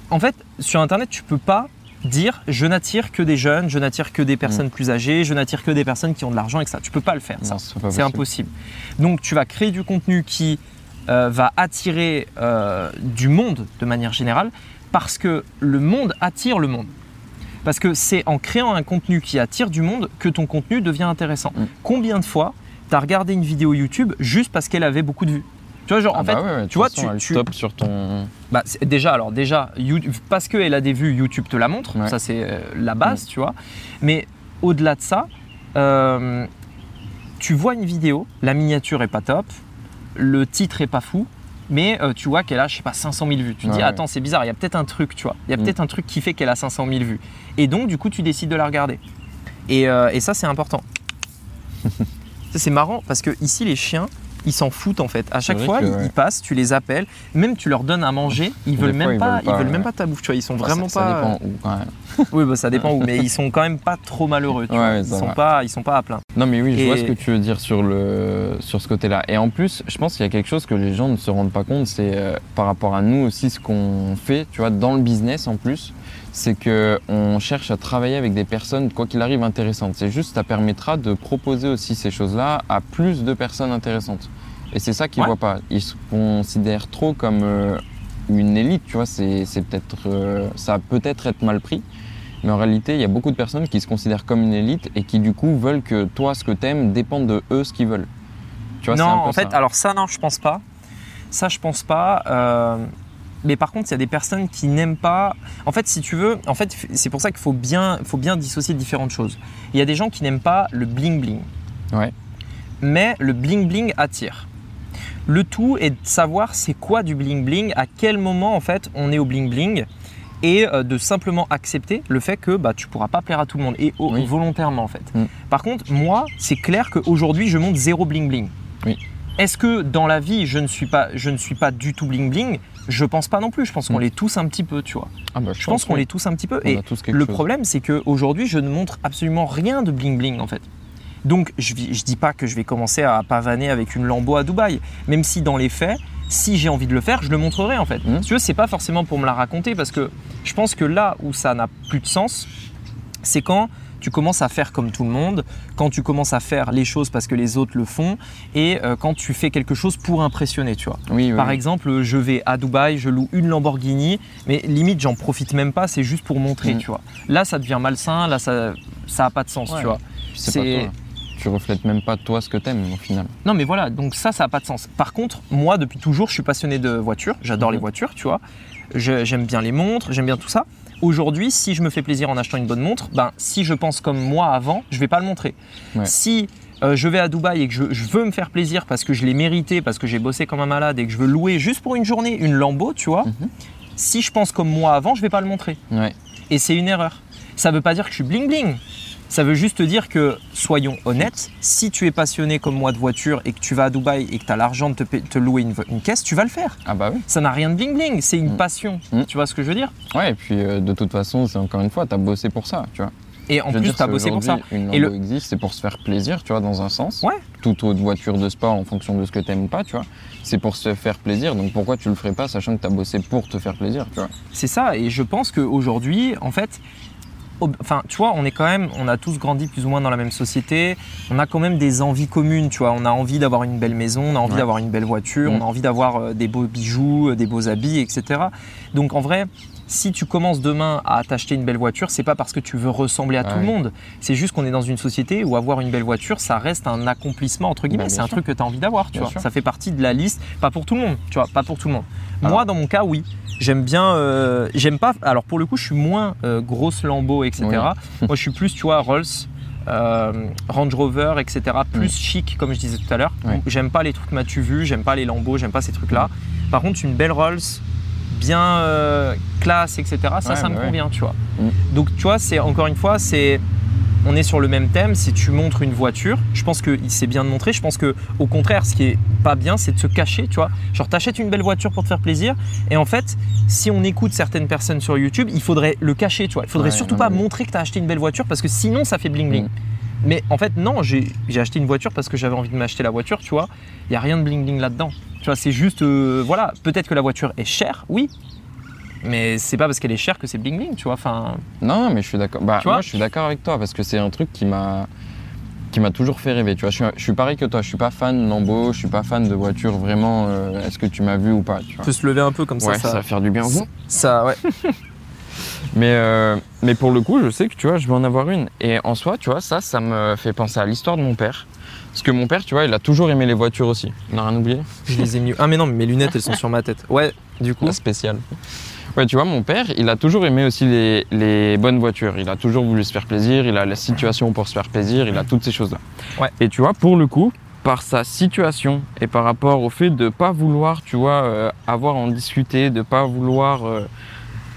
en fait, sur internet, tu peux pas dire je n'attire que des jeunes, je n'attire que des personnes plus âgées, je n'attire que des personnes qui ont de l'argent et que ça. Tu peux pas le faire. Non, c'est impossible. Donc tu vas créer du contenu qui euh, va attirer euh, du monde de manière générale parce que le monde attire le monde. Parce que c'est en créant un contenu qui attire du monde que ton contenu devient intéressant. Mm. Combien de fois tu as regardé une vidéo YouTube juste parce qu'elle avait beaucoup de vues? Tu vois, genre, Ah en bah fait, ouais, ouais, de tu vois, façon, tu- tu- top sur ton. bah, déjà, alors déjà, You- parce qu'elle a des vues, YouTube te la montre, Ouais. ça c'est euh, la base, tu vois. Mais au-delà de ça, euh, tu vois une vidéo, la miniature est pas top, le titre est pas fou, mais euh, tu vois qu'elle a, je sais pas, 500 000 vues. Tu te dis, attends, c'est bizarre, il y a peut-être un truc, tu vois. Il y a Mm. peut-être un truc qui fait qu'elle a 500 000 vues. Et donc, du coup, tu décides de la regarder. Et, et ça, c'est important. Ça, c'est marrant parce que ici, les chiens, ils s'en foutent en fait. À chaque fois, que, ils, ouais. ils passent, tu les appelles, même tu leur donnes à manger, ils Des veulent fois, même ils pas, veulent pas, ils veulent même pas ta bouffe, tu vois. Ils sont vraiment ça, pas. Ça dépend où, quand même. Oui, bah, ça dépend où, mais ils sont quand même pas trop malheureux. Tu vois. Ils sont va. pas, ils sont pas à plaindre. Non, mais oui, je Et- vois ce que tu veux dire sur, le, sur ce côté-là. Et en plus, je pense qu'il y a quelque chose que les gens ne se rendent pas compte, c'est euh, par rapport à nous aussi ce qu'on fait, tu vois, dans le business en plus, c'est qu'on cherche à travailler avec des personnes, quoi qu'il arrive, intéressantes. C'est juste, ça permettra de proposer aussi ces choses-là à plus de personnes intéressantes. Et c'est ça qu'ils Ouais. voient pas. Ils se considèrent trop comme euh, une élite, tu vois, c'est peut-être, euh, ça peut peut-être être mal pris. Mais en réalité, il y a beaucoup de personnes qui se considèrent comme une élite et qui du coup veulent que toi, ce que t'aimes, dépende de eux, ce qu'ils veulent. Tu vois, non, un peu en fait, ça. alors ça, non, je pense pas. Ça, je pense pas. Euh, Mais par contre, il y a des personnes qui n'aiment pas. En fait, si tu veux, en fait, c'est pour ça qu'il faut bien, faut bien dissocier différentes choses. Il y a des gens qui n'aiment pas le bling bling. Ouais. Mais le bling bling attire. Le tout est de savoir c'est quoi du bling bling, à quel moment en fait on est au bling bling et euh, de simplement accepter le fait que bah, tu pourras pas plaire à tout le monde et Oui. volontairement en fait. Mm. Par contre, moi, c'est clair qu'aujourd'hui, je monte zéro bling bling. Oui. Est-ce que dans la vie, je ne suis pas, je ne suis pas du tout bling bling? Je pense pas non plus. Je pense qu'on Mm. l'est tous un petit peu, tu vois. Ah bah, Je pense qu'on oui. l'est tous un petit peu. On Et le chose. problème, c'est qu'aujourd'hui, je ne montre absolument rien de bling bling en fait. Donc, je ne dis pas que je vais commencer à pavaner avec une Lambo à Dubaï, même si dans les faits, si j'ai envie de le faire, je le montrerai en fait. Si tu veux, c'est pas forcément pour me la raconter parce que je pense que là où ça n'a plus de sens, c'est quand tu commences à faire comme tout le monde, quand tu commences à faire les choses parce que les autres le font et euh, quand tu fais quelque chose pour impressionner, tu vois. Oui, oui, Par exemple, je vais à Dubaï, je loue une Lamborghini, mais limite, j'en profite même pas, c'est juste pour montrer, Mm. tu vois. Là, ça devient malsain, là, ça ça a pas de sens, Ouais. tu vois. C'est toi. Tu reflètes même pas toi ce que t'aimes au final. Non, mais voilà, donc ça, ça a pas de sens. Par contre, moi, depuis toujours, je suis passionné de voitures, j'adore les voitures, tu vois. J'aime bien les montres, j'aime bien tout ça. Aujourd'hui, si je me fais plaisir en achetant une bonne montre, ben, si je pense comme moi avant, je vais pas le montrer. Ouais. Si euh, je vais à Dubaï et que je, je veux me faire plaisir parce que je l'ai mérité, parce que j'ai bossé comme un malade et que je veux louer juste pour une journée une Lambo, tu vois, Mhm. si je pense comme moi avant, je vais pas le montrer. Ouais. Et c'est une erreur. Ça veut pas dire que je suis bling bling. Ça veut juste dire que, soyons honnêtes, si tu es passionné comme moi de voiture et que tu vas à Dubaï et que tu as l'argent de te, louer une, caisse, tu vas le faire. Ah bah oui. Ça n'a rien de bling bling, c'est une Mm. passion. Mm. Tu vois ce que je veux dire? Ouais, et puis euh, de toute façon, c'est encore une fois, t'as bossé pour ça, tu vois. Et en Je plus, tu as si bossé pour ça. Une Et le- existe, c'est pour se faire plaisir, tu vois, dans un sens. Ouais. Toute autre voiture de sport en fonction de ce que t'aimes pas, tu vois. C'est pour se faire plaisir, donc pourquoi tu le ferais pas sachant que t'as bossé pour te faire plaisir, tu vois. C'est ça, et je pense qu'aujourd'hui, en fait, enfin, tu vois, on est quand même, on a tous grandi plus ou moins dans la même société, on a quand même des envies communes, tu vois, on a envie d'avoir une belle maison, on a envie Ouais. d'avoir une belle voiture, Mm. on a envie d'avoir euh, des beaux bijoux, euh, des beaux habits, etc. Donc en vrai, si tu commences demain à t'acheter une belle voiture, c'est pas parce que tu veux ressembler à tout le monde, c'est juste qu'on est dans une société où avoir une belle voiture, ça reste un accomplissement entre guillemets, Bah, c'est un truc que tu as envie d'avoir, tu Bien vois. sûr. Ça fait partie de la liste, pas pour tout le monde, tu vois, pas pour tout le monde. Moi, dans mon cas, oui. J'aime bien, euh, j'aime pas. Alors pour le coup, je suis moins euh, grosse Lambo, etc. Oui. Moi, je suis plus, tu vois, Rolls, euh, Range Rover, etc. Plus chic, comme je disais tout à l'heure. J'aime pas les trucs m'as-tu vu, j'aime pas les Lambeaux, j'aime pas ces trucs-là. Par contre, une belle Rolls, bien euh, classe, etc. Ça, Ouais, ça me ouais. convient, tu vois. Mm. Donc, tu vois, c'est encore une fois, c'est on est sur le même thème. Si tu montres une voiture, je pense que c'est bien de montrer. Je pense que au contraire, ce qui est pas bien, c'est de se cacher. Tu vois, genre t'achètes une belle voiture pour te faire plaisir, et en fait, si on écoute certaines personnes sur YouTube, il faudrait le cacher. Tu vois, il faudrait Ouais, surtout non, pas mais- montrer que tu as acheté une belle voiture parce que sinon, ça fait bling bling. Mm. Mais en fait, non, j'ai acheté une voiture parce que j'avais envie de m'acheter la voiture. Tu vois, il y a rien de bling bling là-dedans. Tu vois, c'est juste, euh, voilà, peut-être que la voiture est chère, oui. Mais c'est pas parce qu'elle est chère que c'est bling bling, tu vois. Enfin, Non, mais je suis d'accord. Bah, Tu vois? moi, je suis d'accord avec toi parce que c'est un truc qui m'a qui m'a toujours fait rêver. Tu vois, je suis, je suis pareil que toi. Je suis pas fan Lambo. Je suis pas fan de voiture vraiment. euh, Est-ce que tu m'as vu ou pas tu vois. peut se lever un peu comme Ouais, ça. ça, va faire du bien. ça, ça, ouais. Mais, euh, mais pour le coup, je sais que tu vois, je vais en avoir une. Et en soi, tu vois, ça, ça me fait penser à l'histoire de mon père. Parce que mon père, tu vois, il a toujours aimé les voitures aussi. On n'a rien oublié Je les ai mis. Ah mais non, mais mes lunettes elles sont sur ma tête. Ouais, du coup. La spéciale. Ouais, tu vois, mon père, il a toujours aimé aussi les, les bonnes voitures. Il a toujours voulu se faire plaisir, il a la situation pour se faire plaisir, il a toutes ces choses-là. Ouais. Et tu vois, pour le coup, par sa situation et par rapport au fait de pas vouloir, tu vois, euh, avoir en discuter, de pas vouloir euh,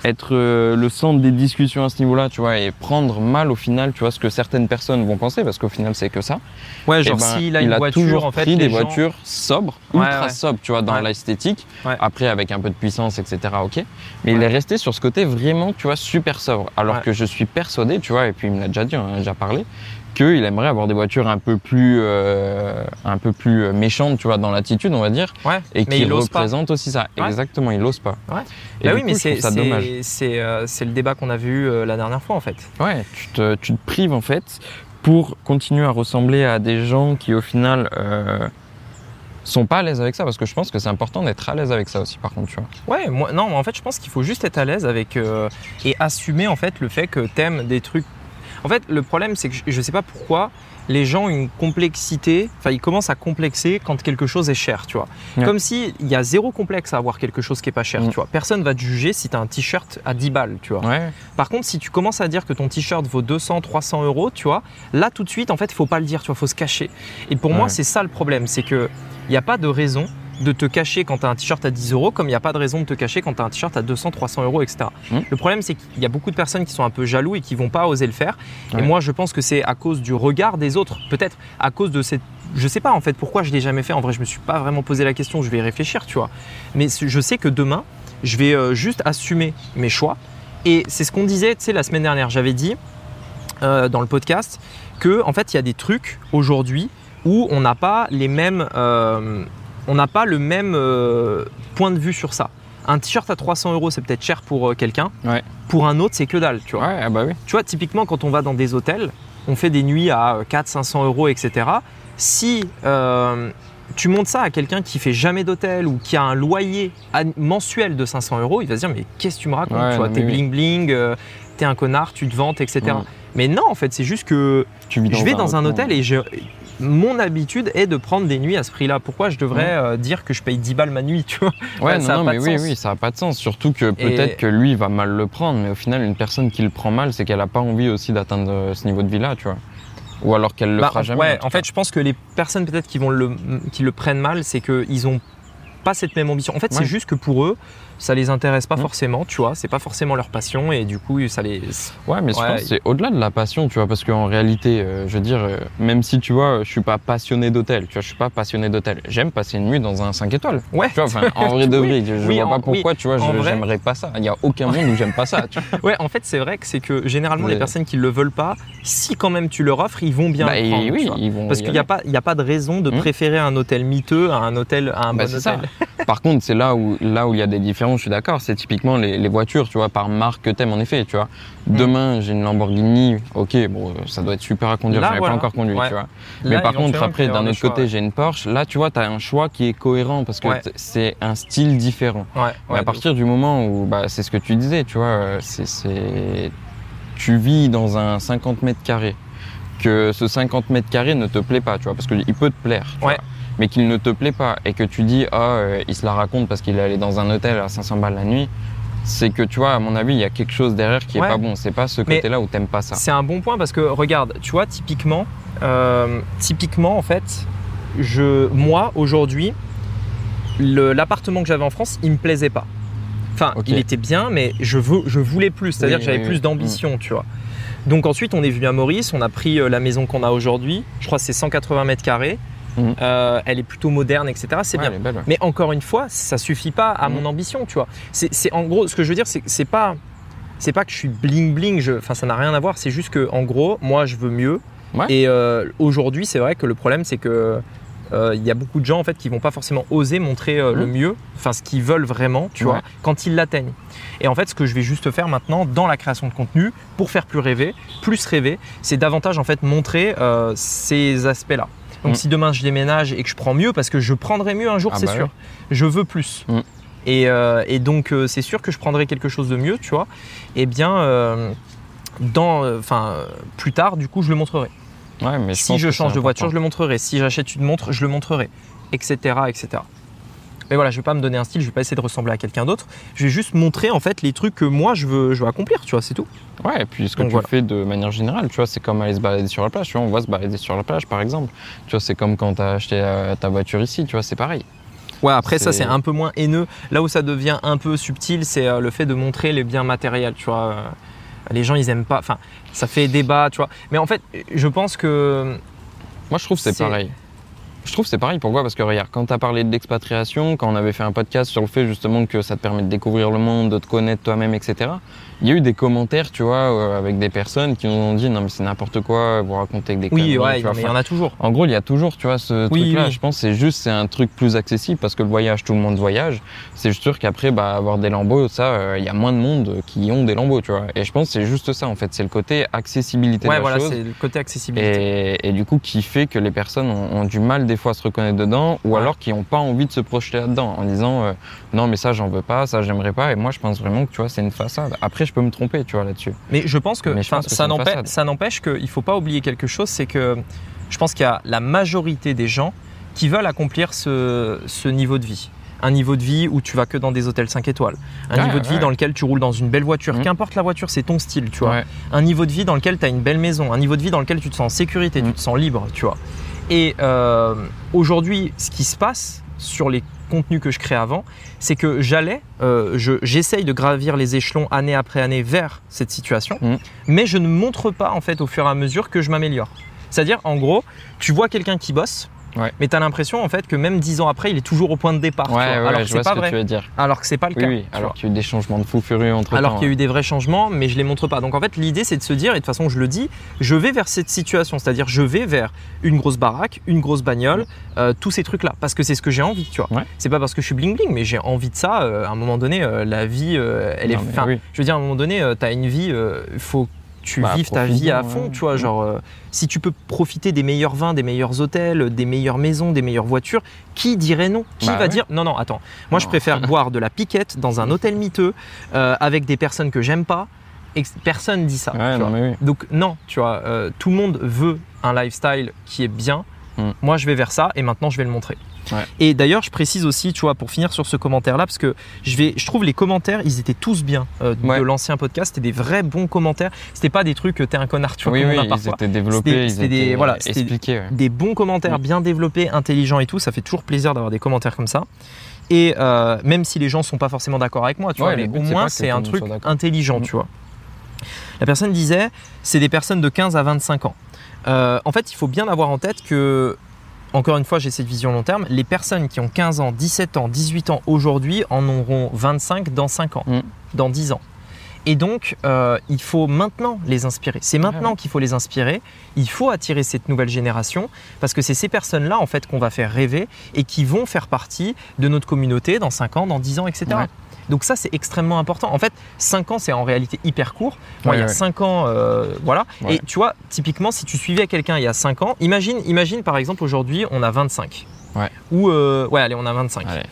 être euh, le centre des discussions à ce niveau-là, tu vois, et prendre mal au final, tu vois, ce que certaines personnes vont penser, parce qu'au final, c'est que ça. Ouais, Eh genre ben, s'il a il a voiture, toujours en fait, pris des gens- voitures sobres, Ouais, ultra ouais. sobres, tu vois, dans Ouais. l'esthétique. Après, avec un peu de puissance, etc. Ok. Mais il est resté sur ce côté vraiment, tu vois, super sobre. Alors que je suis persuadé, tu vois, et puis il me l'a déjà dit, on en a déjà parlé, qu'il aimerait avoir des voitures un peu plus, euh, un peu plus euh, méchantes, tu vois, dans l'attitude, on va dire, Ouais. et qui représentent aussi ça. Ouais. Exactement, il n'ose pas. Ouais. Et Bah oui, coup, mais c'est ça dommage. c'est c'est euh, c'est le débat qu'on a vu euh, la dernière fois en fait. Ouais, tu te, tu te prives en fait pour continuer à ressembler à des gens qui au final sont pas à l'aise avec ça parce que je pense que c'est important d'être à l'aise avec ça aussi par contre tu vois. Ouais, moi, non, mais en fait, je pense qu'il faut juste être à l'aise avec euh, et assumer en fait le fait que t'aimes des trucs. En fait, le problème, c'est que je, je sais pas pourquoi, les gens ont une complexité, enfin ils commencent à complexer quand quelque chose est cher, tu vois. Ouais. Comme si il y a zéro complexe à avoir quelque chose qui est pas cher, Mm. tu vois. Personne va te juger si tu as un t-shirt à 10 balles, tu vois. Ouais. Par contre, si tu commences à dire que ton t-shirt vaut 200, 300 euros, tu vois, là tout de suite, en fait, il faut pas le dire, tu vois, faut se cacher. Et pour moi, c'est ça le problème, c'est que il n'y a pas de raison de te cacher quand tu as un t-shirt à 10 euros, comme il n'y a pas de raison de te cacher quand tu as un t-shirt à 200, 300 euros, etc. Mm. Le problème, c'est qu'il y a beaucoup de personnes qui sont un peu jaloux et qui vont pas oser le faire. Et moi, je pense que c'est à cause du regard des autres, peut-être à cause de cette. Je sais pas en fait pourquoi je l'ai jamais fait. En vrai, je me suis pas vraiment posé la question. Je vais y réfléchir, tu vois. Mais je sais que demain, je vais euh, juste assumer mes choix. Et c'est ce qu'on disait, tu sais, la semaine dernière. J'avais dit euh, dans le podcast que en fait, il y a des trucs aujourd'hui où on n'a pas les mêmes, euh, on n'a pas le même euh, point de vue sur ça. Un t-shirt à 300 euros, c'est peut-être cher pour euh, quelqu'un. Ouais. Pour un autre, c'est que dalle, tu vois. Ouais, ah bah oui. Tu vois, typiquement, quand on va dans des hôtels, on fait des nuits à 400-500 euros, etc. Si euh, tu montes ça à quelqu'un qui fait jamais d'hôtel ou qui a un loyer mensuel de 500 euros, il va se dire Mais qu'est-ce que tu me racontes Ouais, Tu vois, t'es oui. bling bling, euh, t'es un connard, tu te vantes, etc. Mm. Mais non, en fait, c'est juste que Tu je vais dans un recoin. hôtel et je- mon habitude est de prendre des nuits à ce prix-là. Pourquoi je devrais Mm. euh, dire que je paye 10 balles ma nuit tu vois? Ouais, non, ça a non, pas mais de oui, sens. oui, ça n'a pas de sens. Surtout que peut-être Et- que lui va mal le prendre, mais au final, une personne qui le prend mal, c'est qu'elle n'a pas envie aussi d'atteindre euh, ce niveau de vie-là, tu vois. Ou alors qu'elle le Bah, fera jamais. Ouais, en fait, je pense que les personnes peut-être qui vont le, qui le prennent mal, c'est qu'ils ont pas cette même ambition. En fait, c'est juste que pour eux, ça les intéresse pas Mm. forcément, tu vois. C'est pas forcément leur passion et du coup, ça les. Ouais, mais je Ouais. pense que c'est au-delà de la passion, tu vois, parce qu'en réalité, euh, je veux dire, euh, même si tu vois, je suis pas passionné d'hôtel, tu vois, je suis pas passionné d'hôtel. J'aime passer une nuit dans un 5 étoiles. Ouais. Tu vois, en vrai de vrai, je, je Oui, vois en- pas pourquoi, tu vois, vrai- j'aimerais pas ça. Il y a aucun monde où j'aime pas ça, tu vois. Ouais, en fait, c'est vrai que c'est que généralement, les personnes qui le veulent pas, si quand même tu leur offres, ils vont bien Bah, le et prendre. oui, ils vont. Parce qu'il n'y a pas, il y a pas de raison de Mm. préférer un hôtel miteux à un hôtel, à un Bah, bon hôtel. Par contre, c'est là où là où il y a des différences, je suis d'accord. C'est typiquement les, les voitures, tu vois, par marque que t'aimes en effet, tu vois. Demain, j'ai une Lamborghini, ok, bon, ça doit être super à conduire, l'avais voilà. pas encore conduit, Ouais. tu vois. Là, Mais par contre, après, d'un autre côté, j'ai une Porsche. Là, tu vois, tu as un choix qui est cohérent parce que Ouais. c'est un style différent. Ouais, Mais à partir du moment où, bah, c'est ce que tu disais, tu vois, euh, c'est, c'est- tu vis dans un 50 mètres carrés, que ce 50 mètres carrés ne te plaît pas, tu vois, parce qu'il peut te plaire, tu Ouais. vois, mais qu'il ne te plaît pas et que tu dis, ah, euh, il se la raconte parce qu'il est allé dans un hôtel à 500 balles la nuit. C'est que tu vois, à mon avis, il y a quelque chose derrière qui est Ouais. pas bon. C'est pas ce côté-là où t'aimes pas ça. C'est un bon point parce que regarde, tu vois, typiquement, euh, typiquement en fait, je, moi aujourd'hui, l'appartement que j'avais en France, il me plaisait pas. Enfin, il était bien, mais je, veux, je voulais plus. C'est-à-dire Oui, que j'avais oui, plus oui. d'ambition, tu vois. Donc ensuite, on est venu à Maurice, on a pris euh, la maison qu'on a aujourd'hui. Je crois que c'est 180 mètres carrés. Mhm. Euh, elle est plutôt moderne, etc. C'est Ouais, bien. Mais encore une fois, ça suffit pas à Mhm. mon ambition, tu vois. C'est en gros, ce que je veux dire, c'est que c'est pas, c'est pas que je suis bling bling. je- Enfin, ça n'a rien à voir. C'est juste que, en gros, moi, je veux mieux. Ouais. Et euh, aujourd'hui, c'est vrai que le problème, c'est que euh, il y a beaucoup de gens en fait qui vont pas forcément oser montrer euh, le Mhm. mieux, enfin ce qu'ils veulent vraiment, tu Ouais. vois, quand ils l'atteignent. Et en fait, ce que je vais juste faire maintenant dans la création de contenu, pour faire plus rêver, plus rêver, c'est davantage en fait montrer euh, ces aspects-là. Donc Mhm. si demain je déménage et que je prends mieux, parce que je prendrai mieux un jour, Ah c'est bah sûr. Je veux plus. Et, euh, et donc euh, c'est sûr que je prendrai quelque chose de mieux, tu vois. Et bien, euh, dans, enfin, plus tard, du coup, je le montrerai. Ouais, mais je si je change de voiture, je le montrerai. Si j'achète une montre, je le montrerai, etc., etc. Mais voilà, je vais pas me donner un style, je vais pas essayer de ressembler à quelqu'un d'autre. Je vais juste montrer en fait les trucs que moi je veux, je veux accomplir, tu vois, c'est tout. Ouais, et puis ce que Donc tu voilà. fais de manière générale, tu vois, c'est comme aller se balader sur la plage. Tu vois, on va se balader sur la plage, par exemple. Tu vois, c'est comme quand tu as acheté euh, ta voiture ici, tu vois, c'est pareil. Ouais, après ça C'est- un peu moins haineux. Là où ça devient un peu subtil, c'est euh, le fait de montrer les biens matériels, tu vois. Euh, Les gens ils aiment pas, enfin, ça fait débat, tu vois. Mais en fait, je pense que Moi, je trouve que C'est- pareil. Je trouve c'est pareil. Pourquoi Parce que regarde, quand tu as parlé de l'expatriation, quand on avait fait un podcast sur le fait justement que ça te permet de découvrir le monde, de te connaître toi-même, etc., il y a eu des commentaires, tu vois, euh, avec des personnes qui nous ont dit non, mais c'est n'importe quoi, vous racontez que des oui, ouais, tu vois. mais il y en a toujours. En gros, il y a toujours, tu vois, ce Oui, truc-là. oui. Je pense c'est juste, c'est un truc plus accessible parce que le voyage, tout le monde voyage. C'est juste sûr qu'après, bah, avoir des lambeaux, ça, euh, il y a moins de monde qui ont des lambeaux, tu vois. Et je pense que c'est juste ça, en fait. C'est le côté accessibilité Ouais, de la voilà, chose. c'est le côté accessibilité. Et, et du coup, qui fait que les personnes ont, ont du mal des fois à se reconnaître dedans, ou Ouais. alors qui n'ont pas envie de se projeter là-dedans, en disant euh, non mais ça j'en veux pas, ça j'aimerais pas. Et moi je pense vraiment que tu vois c'est une façade. Après je peux me tromper, tu vois là-dessus. Mais je pense que, Mais je enfin, pense que ça n'empêche- façade. ça n'empêche qu'il ne faut pas oublier quelque chose, c'est que je pense qu'il y a la majorité des gens qui veulent accomplir ce, ce niveau de vie. Un niveau de vie où tu vas que dans des hôtels 5 étoiles. Un Ouais, niveau de vie ouais. dans lequel tu roules dans une belle voiture. Mhm. Qu'importe la voiture, c'est ton style, tu vois. Ouais. Un niveau de vie dans lequel tu as une belle maison. Un niveau de vie dans lequel tu te sens en sécurité, tu Mhm. te sens libre, tu vois. Et euh, aujourd'hui, ce qui se passe sur les contenus que je crée avant, c'est que j'allais, euh, je- j'essaye de gravir les échelons année après année vers cette situation, Mhm. mais je ne montre pas en fait au fur et à mesure que je m'améliore. C'est-à-dire, en gros, tu vois quelqu'un qui bosse, Ouais. mais tu as l'impression en fait que même dix ans après, il est toujours au point de départ. tu vois. Ouais, ouais, alors que c'est vois pas ce que vrai. tu veux dire. Alors que c'est pas le Oui, cas. oui, alors vois. qu'il y a eu des changements de fou furieux entre. Alors qu'il y a eu des vrais changements, mais je les montre pas. Donc en fait, l'idée c'est de se dire, et de toute façon je le dis, je vais vers cette situation, c'est-à-dire je vais vers une grosse baraque, une grosse bagnole, euh, tous ces trucs-là, parce que c'est ce que j'ai envie, tu vois. Ouais. C'est pas parce que je suis bling bling, mais j'ai envie de ça. euh, à un moment donné, euh, la vie, elle est. Non, Enfin, oui. je veux dire, à un moment donné, tu as une vie, il faut que tu Bah, vives ta vie à fond, ouais. tu vois. Genre, euh, si tu peux profiter des meilleurs vins, des meilleurs hôtels, des meilleures maisons, des meilleures voitures, qui dirait non? Qui Bah va ouais. dire non, non, attends. Moi, je préfère boire de la piquette dans un hôtel miteux euh, avec des personnes que j'aime pas. Et personne dit ça. Ouais, non, vois. mais oui. Donc non, tu vois, euh, tout le monde veut un lifestyle qui est bien. Mm. Moi, je vais vers ça et maintenant, je vais le montrer. Ouais. Et d'ailleurs, je précise aussi, tu vois, pour finir sur ce commentaire-là, parce que je vais, je trouve les commentaires, ils étaient tous bien euh, Ouais. de l'ancien podcast. C'était des vrais bons commentaires. C'était pas des trucs, euh, t'es un connard, tu vois, Oui, oui, ils parfois. étaient développés, C'était- ils c'était des- étaient voilà, expliqués. ouais. Des bons commentaires Mm. bien développés, intelligents et tout. Ça fait toujours plaisir d'avoir des commentaires comme ça. Et euh, même si les gens sont pas forcément d'accord avec moi, tu vois, mais au moins c'est un truc intelligent, Mm. tu vois. La personne disait, c'est des personnes de 15 à 25 ans. Euh, en fait, il faut bien avoir en tête que, encore une fois, j'ai cette vision long terme, les personnes qui ont 15 ans, 17 ans, 18 ans aujourd'hui en auront 25 dans 5 ans, Mm. dans 10 ans. Et donc, euh, il faut maintenant les inspirer. C'est maintenant ouais. qu'il faut les inspirer. Il faut attirer cette nouvelle génération parce que c'est ces personnes-là, en fait, qu'on va faire rêver et qui vont faire partie de notre communauté dans 5 ans, dans 10 ans, etc. Ouais. Donc ça, c'est extrêmement important. En fait, 5 ans, c'est en réalité hyper court. Moi, Ouais, il y a ouais. 5 ans, euh, voilà. Ouais. Et tu vois, typiquement, si tu suivais quelqu'un il y a 5 ans, imagine, imagine par exemple, aujourd'hui, on a 25. Ouais. Ou, euh, ouais, allez, on a 25 Allez.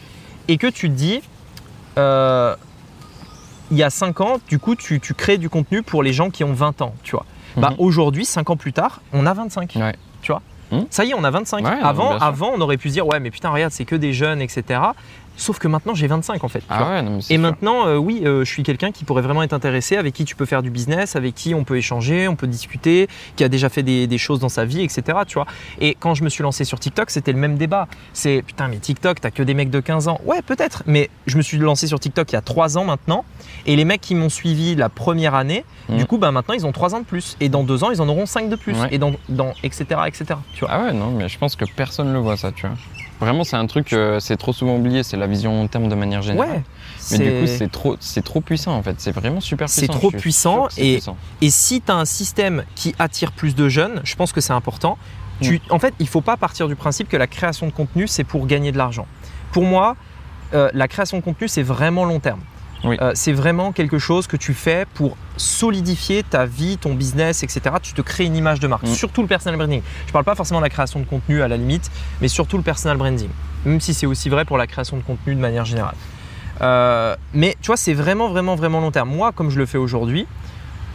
et que tu te dis, euh, il y a 5 ans, du coup, tu, tu crées du contenu pour les gens qui ont 20 ans, tu vois. Bah, Mhm. aujourd'hui, 5 ans plus tard, on a 25. Ouais. Tu vois? Mhm. Ça y est, on a 25. Ouais, non, avant, avant, on aurait pu se dire, ouais, mais putain, regarde, c'est que des jeunes, etc. Sauf que maintenant, j'ai 25 en fait. Ah ouais, non, mais Et sûr. maintenant, euh, oui, euh, je suis quelqu'un qui pourrait vraiment être intéressé, avec qui tu peux faire du business, avec qui on peut échanger, on peut discuter, qui a déjà fait des, des choses dans sa vie, etc. Tu vois. Et quand je me suis lancé sur TikTok, c'était le même débat. C'est putain, mais TikTok, t'as que des mecs de 15 ans. Ouais, peut-être. Mais je me suis lancé sur TikTok il y a 3 ans maintenant. Et les mecs qui m'ont suivi la première année, Mhm. du coup, bah, maintenant, ils ont 3 ans de plus. Et dans 2 ans, ils en auront 5 de plus. Ouais. Et dans, dans etc., etc. Tu vois. Ah ouais, non, mais je pense que personne ne le voit ça, tu vois. Vraiment, c'est un truc, euh, c'est trop souvent oublié, c'est la vision long terme de manière générale. ouais. Mais du coup, c'est trop, puissant en fait. C'est vraiment super puissant. C'est trop puissant et- puissant. Et si tu as un système qui attire plus de jeunes, je pense que c'est important. Tu, Mm. En fait, il faut pas partir du principe que la création de contenu, c'est pour gagner de l'argent. Pour moi, euh, la création de contenu, c'est vraiment long terme. Oui. Euh, c'est vraiment quelque chose que tu fais pour solidifier ta vie, ton business, etc. Tu te crées une image de marque, Mm. surtout le personal branding. Je parle pas forcément de la création de contenu à la limite, mais surtout le personal branding. Même si c'est aussi vrai pour la création de contenu de manière générale. Euh, mais tu vois, c'est vraiment, vraiment, vraiment long terme. Moi, comme je le fais aujourd'hui,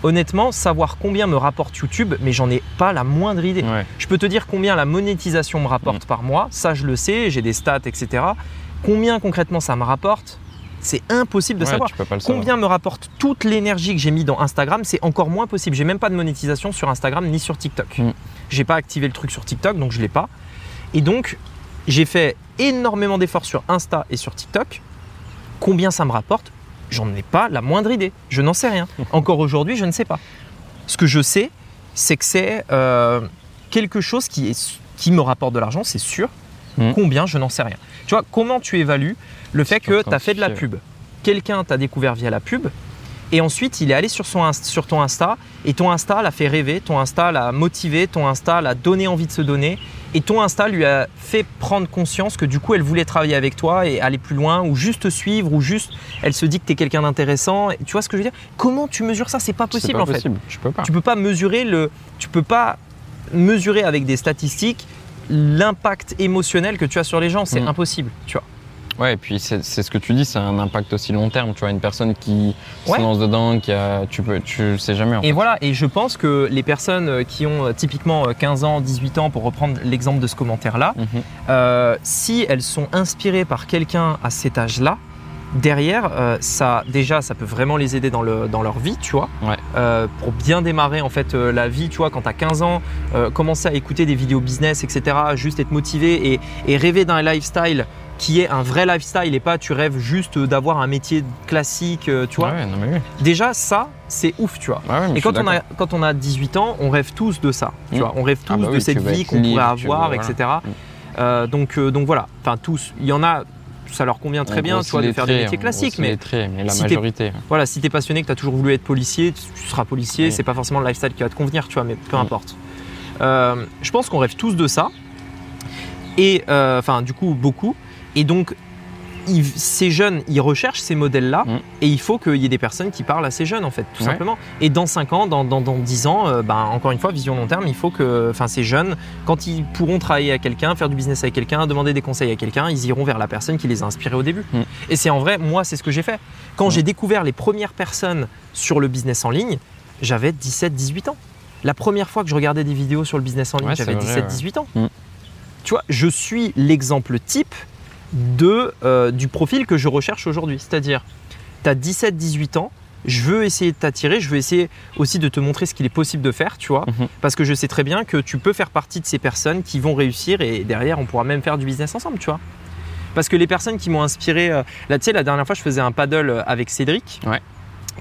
honnêtement, savoir combien me rapporte YouTube, mais j'en ai pas la moindre idée. Ouais. Je peux te dire combien la monétisation me rapporte par mois, ça je le sais, j'ai des stats, etc. Combien concrètement ça me rapporte, c'est impossible de Ouais, savoir. Combien me rapporte toute l'énergie que j'ai mis dans Instagram, c'est encore moins possible. J'ai même pas de monétisation sur Instagram ni sur TikTok. Mm. J'ai pas activé le truc sur TikTok, donc je l'ai pas. Et donc, j'ai fait énormément d'efforts sur Insta et sur TikTok. Combien ça me rapporte? J'en ai pas la moindre idée. Je n'en sais rien. Encore aujourd'hui, je ne sais pas. Ce que je sais, c'est que c'est euh, quelque chose qui, est, qui me rapporte de l'argent, c'est sûr. Mm. Combien, je n'en sais rien. Tu vois, comment tu évalues le fait que tu as fait de la pub Quelqu'un t'a découvert via la pub et ensuite il est allé sur, son Inst- sur ton Insta et ton Insta l'a fait rêver, ton Insta l'a motivé, ton Insta l'a donné envie de se donner et ton Insta lui a fait prendre conscience que du coup elle voulait travailler avec toi et aller plus loin ou juste te suivre ou juste elle se dit que tu es quelqu'un d'intéressant. Tu vois ce que je veux dire? Comment tu mesures ça? C'est pas possible pas en fait. Je peux pas. Tu peux pas mesurer le, tu peux pas mesurer avec des statistiques l'impact émotionnel que tu as sur les gens. C'est Mm. impossible, tu vois. Ouais, et puis c'est ce que tu dis, c'est un impact aussi long terme. Tu vois, une personne qui Ouais. se lance dedans, qui a, tu peux, tu sais jamais. En Et fait. voilà, et je pense que les personnes euh, qui ont euh, typiquement euh, 15 ans, 18 ans, pour reprendre l'exemple de ce commentaire-là, Mhm. euh, si elles sont inspirées par quelqu'un à cet âge-là, derrière, euh, ça, déjà, ça peut vraiment les aider dans, le, dans leur vie, tu vois. Ouais. Euh, pour bien démarrer en fait euh, la vie, tu vois, quand tu as 15 ans, commencer à écouter des vidéos business, etc., juste être motivé et, et rêver d'un lifestyle qui est un vrai lifestyle et pas tu rêves juste d'avoir un métier classique, tu vois. Ouais, non, mais oui. Déjà, ça, c'est ouf, tu vois. Ouais, Et quand on, a, quand on a 18 ans, on rêve tous de ça. Tu Mm. vois, on rêve tous Ah bah de cette vie qu'on pourrait veux- avoir, voilà. etc. Mm. Donc, donc voilà, enfin tous, il y en a, ça leur convient très On bien, tu vois, de faire des métiers classiques. Mais traits, mais la si majorité. voilà, si t'es passionné, que t'as toujours voulu être policier, tu tu seras policier. Oui. C'est pas forcément le lifestyle qui va te convenir, tu vois, mais peu Mm. importe. Euh, je pense qu'on rêve tous de ça. Et euh, enfin, du coup, beaucoup. Et donc, ils- ces jeunes, ils recherchent ces modèles-là. Mm. Et il faut qu'il y ait des personnes qui parlent à ces jeunes, en fait, tout Ouais. simplement. Et dans 5 ans, dans, dans, dans 10 ans, euh, ben, encore une fois, vision long terme, il faut que ces jeunes, quand ils pourront travailler à quelqu'un, faire du business avec quelqu'un, demander des conseils à quelqu'un, ils iront vers la personne qui les a inspirés au début. Mm. Et c'est en vrai, moi, c'est ce que j'ai fait. Quand Mm. j'ai découvert les premières personnes sur le business en ligne, j'avais 17-18 ans. La première fois que je regardais des vidéos sur le business en ligne, Ouais, j'avais c'est vrai, 17-18 ans. Mm. Tu vois, je suis l'exemple type de, euh, du profil que je recherche aujourd'hui. C'est-à-dire, tu as 17-18 ans, je veux essayer de t'attirer, je veux essayer aussi de te montrer ce qu'il est possible de faire, tu vois, Mhm. parce que je sais très bien que tu peux faire partie de ces personnes qui vont réussir et derrière, on pourra même faire du business ensemble, tu vois. Parce que les personnes qui m'ont inspiré, euh, là, tu sais, la dernière fois, je faisais un paddle euh, avec Cédric. Ouais.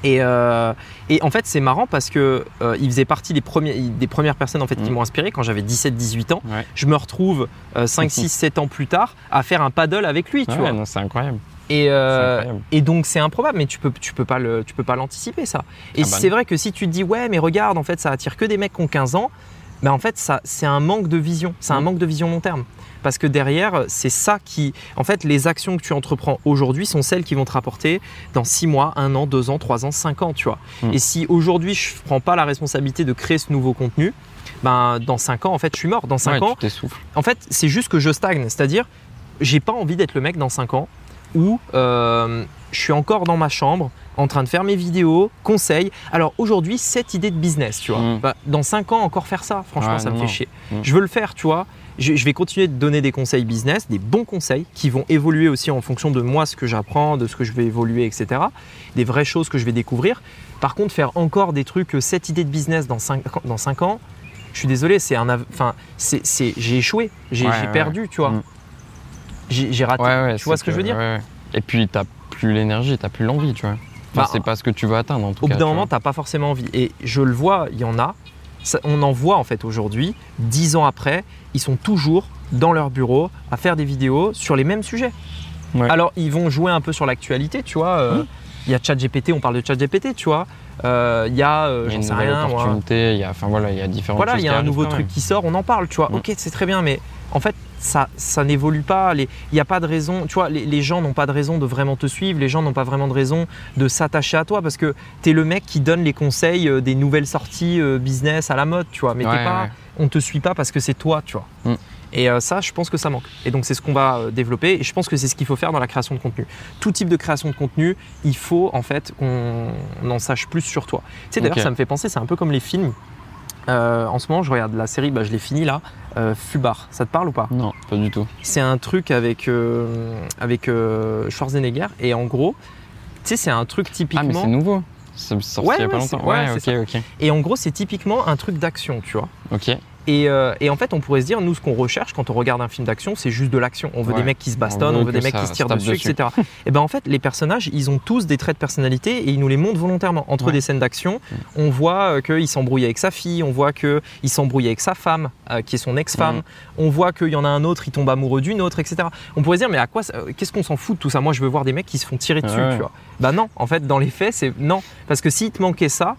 Et, euh, et en fait, c'est marrant parce que euh, il faisait partie des, premiers, des premières personnes en fait, qui Mhm. m'ont inspiré quand j'avais 17-18 ans. Ouais. Je me retrouve 5, 6, 7 ans plus tard à faire un paddle avec lui, tu Ouais, vois. non, c'est incroyable. Et, C'est euh, incroyable. et donc c'est improbable, mais tu peux, tu peux pas le, tu peux pas l'anticiper ça. Et Ah bah c'est vrai que si tu te dis ouais, mais regarde, en fait, ça attire que des mecs qui ont 15 ans, ben en fait, ça, c'est un manque de vision, c'est un Mm. manque de vision long terme. Parce que derrière, c'est ça qui, en fait, les actions que tu entreprends aujourd'hui sont celles qui vont te rapporter dans 6 mois, 1 an, 2 ans, 3 ans, 5 ans, tu vois. Mm. Et si aujourd'hui je prends pas la responsabilité de créer ce nouveau contenu, ben dans 5 ans, en fait, je suis mort. Dans 5 Ouais, ans, en fait, c'est juste que je stagne. C'est-à-dire, j'ai pas envie d'être le mec dans 5 ans où euh, je suis encore dans ma chambre en train de faire mes vidéos, conseils. Alors aujourd'hui, cette idée de business, tu vois. Mm. Bah, dans 5 ans, encore faire ça, franchement, Ouais, ça me fait non. chier. Mm. Je veux le faire, tu vois. Je, je vais continuer de donner des conseils business, des bons conseils qui vont évoluer aussi en fonction de moi, ce que j'apprends, de ce que je vais évoluer, etc. Des vraies choses que je vais découvrir. Par contre, faire encore des trucs, euh, cette idée de business dans 5, dans cinq ans, je suis désolé, c'est un, enfin, c'est, j'ai échoué, j'ai, Ouais, j'ai ouais. perdu, tu vois. Mm. J'ai, raté. Tu vois ce que, je veux dire? Et puis, t'as plus l'énergie, t'as plus l'envie, tu vois. Enfin, Bah, c'est pas ce que tu veux atteindre en tout Au cas. bout d'un moment, t'as pas forcément envie. Et je le vois, il y en a. Ça- on en voit en fait aujourd'hui, dix ans après, ils sont toujours dans leur bureau à faire des vidéos sur les mêmes sujets. Ouais. Alors, ils vont jouer un peu sur l'actualité, tu vois. euh, Il y a ChatGPT, on parle de ChatGPT, tu vois. Euh, Il y a, euh, Il y a j'en une nouvelle rien, opportunité, il y a, enfin voilà, il y a différentes Voilà, il y a un nouveau truc qui sort, on en parle, tu vois. Mm. Ok, c'est très bien, mais en fait, ça, ça n'évolue pas. Il n'y a pas de raison, tu vois, les, les gens n'ont pas de raison de vraiment te suivre, les gens n'ont pas vraiment de raison de s'attacher à toi parce que tu es le mec qui donne les conseils euh, des nouvelles sorties euh, business à la mode, tu vois. Mais t'es Ouais, pas, ouais. on te suit pas parce que c'est toi, tu vois. Mm. Et euh, ça, je pense que ça manque. Et donc, c'est ce qu'on va euh, développer. Et je pense que c'est ce qu'il faut faire dans la création de contenu. Tout type de création de contenu, il faut en fait qu'on on en sache plus sur toi. Tu sais, d'ailleurs, ça me fait penser, c'est un peu comme les films. Euh, en ce moment, je regarde la série, bah, je l'ai fini là, euh, Fubar. Ça te parle ou pas? Non, pas du tout. C'est un truc avec, euh, avec Schwarzenegger. Et en gros, tu sais, c'est un truc Ah, mais typiquement. c'est nouveau. C'est sorti Ouais, il y a pas ouais, c'est- longtemps. ouais, Ouais, ok. et en gros, c'est typiquement un truc d'action, tu vois. Ok. Et, euh, et en fait, on pourrait se dire, nous, ce qu'on recherche quand on regarde un film d'action, c'est juste de l'action. On veut Ouais. des mecs qui se bastonnent, On on veut des mecs qui se tirent dessus, dessus. etc. et ben en fait, les personnages, ils ont tous des traits de personnalité et ils nous les montrent volontairement. Entre Ouais. des scènes d'action, on voit euh, qu'il s'embrouille avec sa fille, on voit qu'il s'embrouille avec sa femme, euh, qui est son ex-femme, Mhm. on voit qu'il y en a un autre, il tombe amoureux d'une autre, etc. On pourrait se dire, mais à quoi, qu'est-ce qu'on s'en fout de tout ça? Moi, je veux voir des mecs qui se font tirer dessus, tu vois. Bah non, en fait, dans les faits, c'est non. Parce que s'il te manquait ça,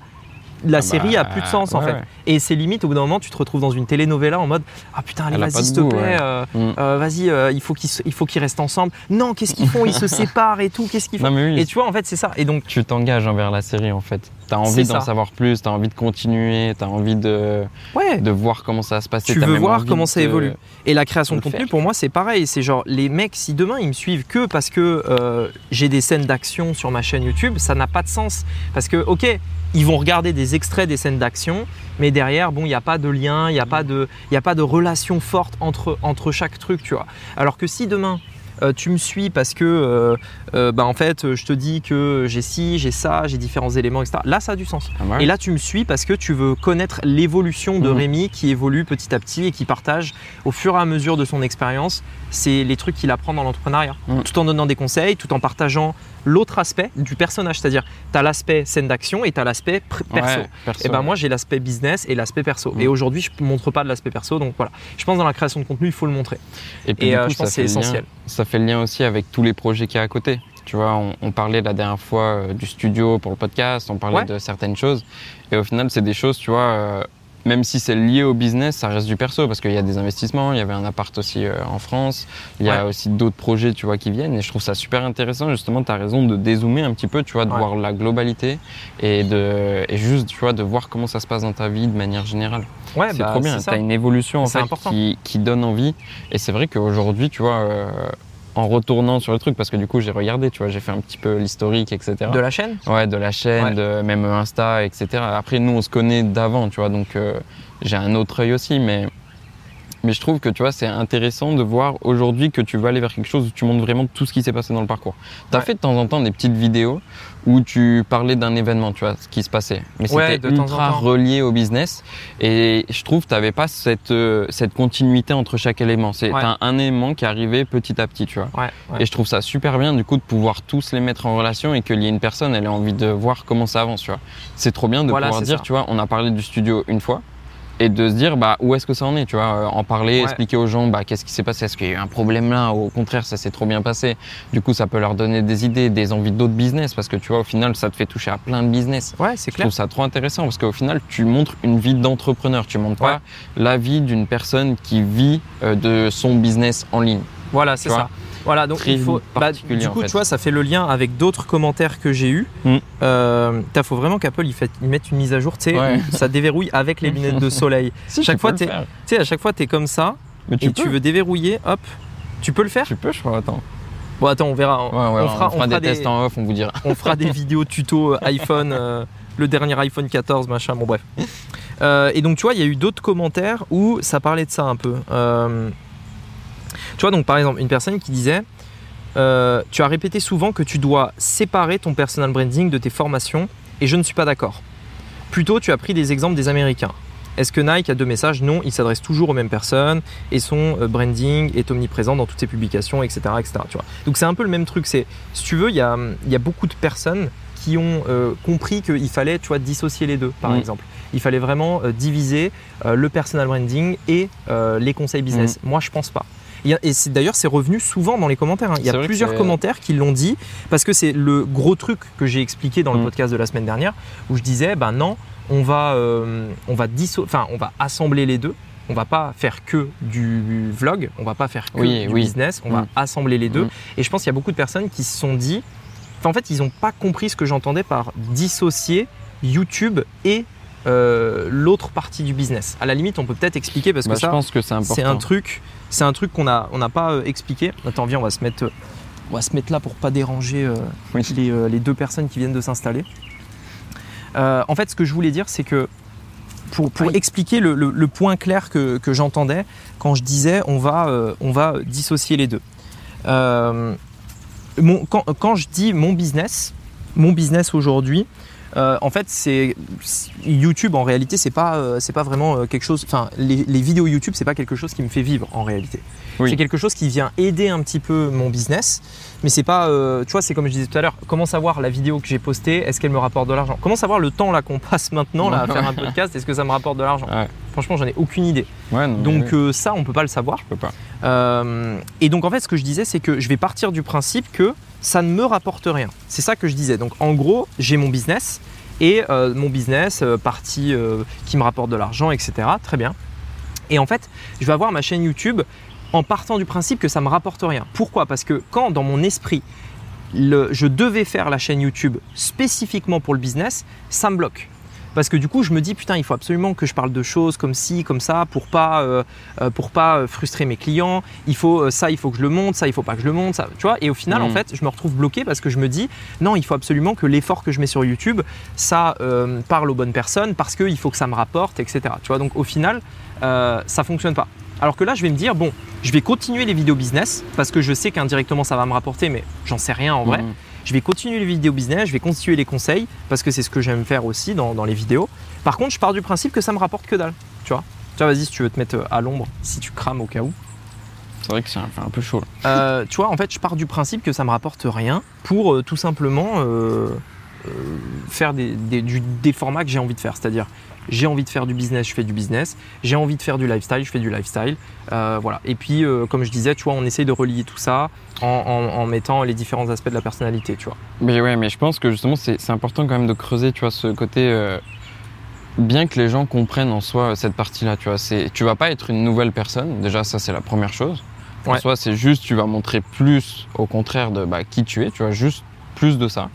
la Ah série bah, a plus de sens en fait. ouais. Et c'est limite au bout d'un moment, tu te retrouves dans une telenovela en mode ah putain allez vas-y s'il te goût, plaît, ouais. euh, Mm. euh, vas-y euh, il faut qu'ils restent ensemble. Non qu'est-ce qu'ils font? Ils se séparent et tout. Qu'est-ce qu'ils font? Non, mais oui. Et tu vois en fait c'est ça. Et donc tu t'engages envers la série en fait. T'as envie d'en savoir plus, t'as envie de continuer, t'as envie de, ouais. de voir comment ça va se passer. Tu veux voir comment ça évolue. Et la création de contenu, faire. pour moi, c'est pareil. C'est genre, les mecs, si demain ils me suivent que parce que j'ai des scènes d'action sur ma chaîne YouTube, ça n'a pas de sens. Parce que, ok, ils vont regarder des extraits des scènes d'action, mais derrière, bon, il n'y a pas de lien, il n'y a, pas de- y a pas de relation forte entre, entre chaque truc, tu vois. Alors que si demain, euh, tu me suis parce que, euh, euh, bah, en fait, je te dis que j'ai ci, j'ai ça, j'ai différents éléments, etc. Là, ça a du sens. Ah ouais. Et là, tu me suis parce que tu veux connaître l'évolution de Mhm. Rémi qui évolue petit à petit et qui partage au fur et à mesure de son expérience. C'est les trucs qu'il apprend dans l'entrepreneuriat. Mhm. Tout en donnant des conseils, tout en partageant l'autre aspect du personnage. C'est-à-dire, tu as l'aspect scène d'action et tu as l'aspect perso. Ouais, perso, Et ben moi j'ai l'aspect business et l'aspect perso. Mhm. Et aujourd'hui je ne montre pas de l'aspect perso donc voilà. Je pense dans la création de contenu il faut le montrer. Et puis Et euh, coup, je pense que c'est le lien- essentiel. ça fait le lien aussi avec tous les projets qu'il y a à côté. Tu vois, on, on parlait la dernière fois euh, du studio pour le podcast, on parlait Ouais. de certaines choses. Et au final, c'est des choses, tu vois, euh, même si c'est lié au business, ça reste du perso parce qu'il y a des investissements, il y avait un appart aussi euh, en France, il y a Ouais. aussi d'autres projets, tu vois, qui viennent. Et je trouve ça super intéressant, justement, tu as raison de dézoomer un petit peu, tu vois, de Ouais. voir la globalité et, de, et juste, tu vois, de voir comment ça se passe dans ta vie de manière générale. Ouais, c'est bah, trop bien, tu as une évolution en fait qui donne envie. Et c'est vrai qu'aujourd'hui, tu vois, euh, en retournant sur le truc, parce que du coup j'ai regardé, tu vois, j'ai fait un petit peu l'historique, etc. De la chaîne? Ouais, de la chaîne, Ouais. de même Insta, etc. Après, nous, on se connaît d'avant, tu vois, donc euh, j'ai un autre œil aussi, mais, mais je trouve que, tu vois, c'est intéressant de voir aujourd'hui que tu vas aller vers quelque chose où tu montres vraiment tout ce qui s'est passé dans le parcours. Tu as Ouais. fait de temps en temps des petites vidéos où tu parlais d'un événement, tu vois, ce qui se passait. Mais Ouais, c'était ultra temps. relié au business. Et je trouve que tu n'avais pas cette, euh, cette continuité entre chaque élément. C'est Ouais. t'as un élément qui arrivait petit à petit, tu vois. Ouais. Et je trouve ça super bien du coup de pouvoir tous les mettre en relation et qu'il y ait une personne, elle ait envie de voir comment ça avance, tu vois. C'est trop bien de Voilà, pouvoir dire, ça. tu vois, on a parlé du studio une fois et de se dire bah où est-ce que ça en est, tu vois, euh, en parler, Ouais. expliquer aux gens bah qu'est-ce qui s'est passé, est-ce qu'il y a eu un problème là, ou au contraire ça s'est trop bien passé. Du coup ça peut leur donner des idées, des envies d'autres business parce que tu vois au final ça te fait toucher à plein de business. Ouais, c'est Je clair. trouve ça trop intéressant parce qu'au final, tu montres une vie d'entrepreneur. Tu montres pas la vie d'une personne qui vit euh, de son business en ligne. Voilà, c'est ça. Voilà, donc très il faut. bah, du en coup, fait. tu vois, ça fait le lien avec d'autres commentaires que j'ai eus. Mm. Euh, t'as- faut vraiment qu'Apple il, fait- il mette une mise à jour, tu sais, Ouais. ça déverrouille avec les lunettes de soleil. Si, Chaque tu fois, peux t'es- le faire. Tu sais, à chaque fois, t'es comme ça Mais et tu veux déverrouiller, hop. Tu peux le faire Tu peux, je crois. Attends. Bon, attends, on verra. Ouais, ouais, on, fera, on des, fera tests en off, on vous dira. on fera des vidéos tuto euh, iPhone, euh, le dernier iPhone 14, machin, bon bref. Euh, et donc tu vois, il y a eu d'autres commentaires où ça parlait de ça un peu. Tu vois, donc par exemple, une personne qui disait euh, Tu as répété souvent que tu dois séparer ton personal branding de tes formations et je ne suis pas d'accord. Plutôt, tu as pris des exemples des Américains. Est-ce que Nike a deux messages? Non, il s'adresse toujours aux mêmes personnes et son euh, branding est omniprésent dans toutes ses publications, etc. etc. tu vois. Donc c'est un peu le même truc. C'est, si tu veux, il y a, il y a beaucoup de personnes qui ont euh, compris qu'il fallait tu vois, dissocier les deux, par Mm. exemple. Il fallait vraiment euh, diviser euh, le personal branding et les conseils business. Moi, je pense pas. Et d'ailleurs, c'est revenu souvent dans les commentaires. hein. Il y a plusieurs commentaires qui l'ont dit parce que c'est le gros truc que j'ai expliqué dans le Mm. podcast de la semaine dernière où je disais, ben non, on va, euh, on va, enfin, on va assembler les deux. On va pas faire que du vlog, on va pas faire que Oui, du oui. business, on va Mm. assembler les deux. Mm. Et je pense qu'il y a beaucoup de personnes qui se sont dit, enfin, en fait, ils n'ont pas compris ce que j'entendais par dissocier YouTube et euh, l'autre partie du business. À la limite, on peut peut-être expliquer parce Bah, que je ça, pense que c'est un truc, c'est un truc qu'on on n'a pas euh, expliqué. Attends, viens, on va se mettre, euh, on va se mettre là pour pas déranger euh, Oui. les, euh, les deux personnes qui viennent de s'installer. En fait, ce que je voulais dire, c'est que pour, pour expliquer le, le- le point clair que, que j'entendais quand je disais on va, on va dissocier les deux. Mon- quand, quand je dis mon business, mon business aujourd'hui, euh, en fait, c'est YouTube. En réalité, c'est pas, euh, c'est pas vraiment euh, quelque chose. Enfin, les, les vidéos YouTube, c'est pas quelque chose qui me fait vivre en réalité. Oui. C'est quelque chose qui vient aider un petit peu mon business, mais c'est pas. euh, tu vois, c'est comme je disais tout à l'heure. Comment savoir la vidéo que j'ai postée Est-ce qu'elle me rapporte de l'argent? Comment savoir le temps là qu'on passe maintenant là à faire un podcast Est-ce que ça me rapporte de l'argent? Ouais. Franchement, j'en ai aucune idée. Ouais, non, mais Donc oui, euh, ça, on peut pas le savoir. je peux pas. Euh, et donc en fait, ce que je disais, c'est que je vais partir du principe que ça ne me rapporte rien. C'est ça que je disais. Donc en gros, j'ai mon business et mon business, partie qui me rapporte de l'argent, etc. Très bien. Et en fait, je vais avoir ma chaîne YouTube en partant du principe que ça me rapporte rien. Pourquoi? Parce que quand dans mon esprit, le- je devais faire la chaîne YouTube spécifiquement pour le business, ça me bloque. Parce que du coup, je me dis putain, il faut absolument que je parle de choses comme ci, comme ça, pour pas, euh, euh, pour pas euh, frustrer mes clients. Il faut ça, il faut que je le monte, ça, il faut pas que je le monte, ça, tu vois. Et au final, en fait, je me retrouve bloqué parce que je me dis non, il faut absolument que l'effort que je mets sur YouTube, ça euh, parle aux bonnes personnes parce qu'il faut que ça me rapporte, etc. Tu vois. Donc au final, euh, ça fonctionne pas. Alors que là, je vais me dire bon, je vais continuer les vidéos business parce que je sais qu'indirectement ça va me rapporter, mais j'en sais rien en vrai. Mhm. Je vais continuer les vidéos business, je vais continuer les conseils parce que c'est ce que j'aime faire aussi dans, dans les vidéos. Par contre, je pars du principe que ça me rapporte que dalle. Tu vois Tu vois, vas-y, si tu veux te mettre à l'ombre, si tu crames au cas où. C'est vrai que c'est un, peu chaud. là. Euh, tu vois, en fait, je pars du principe que ça me rapporte rien pour euh, tout simplement euh, euh, faire des, des- du- des formats que j'ai envie de faire. C'est-à-dire, j'ai envie de faire du business, je fais du business. J'ai envie de faire du lifestyle, je fais du lifestyle. Euh, voilà. Et puis, euh, comme je disais, tu vois, on essaye de relier tout ça en, en- en mettant les différents aspects de la personnalité, tu vois. Mais ouais, mais je pense que justement, c'est c'est important quand même de creuser, tu vois, ce côté. euh, bien que les gens comprennent en soi cette partie-là, tu vois. c'est- Tu vas pas être une nouvelle personne, déjà, ça, c'est la première chose. En Ouais. soi, c'est juste, tu vas montrer plus, au contraire, de bah, qui tu es, tu vois, juste plus de ça.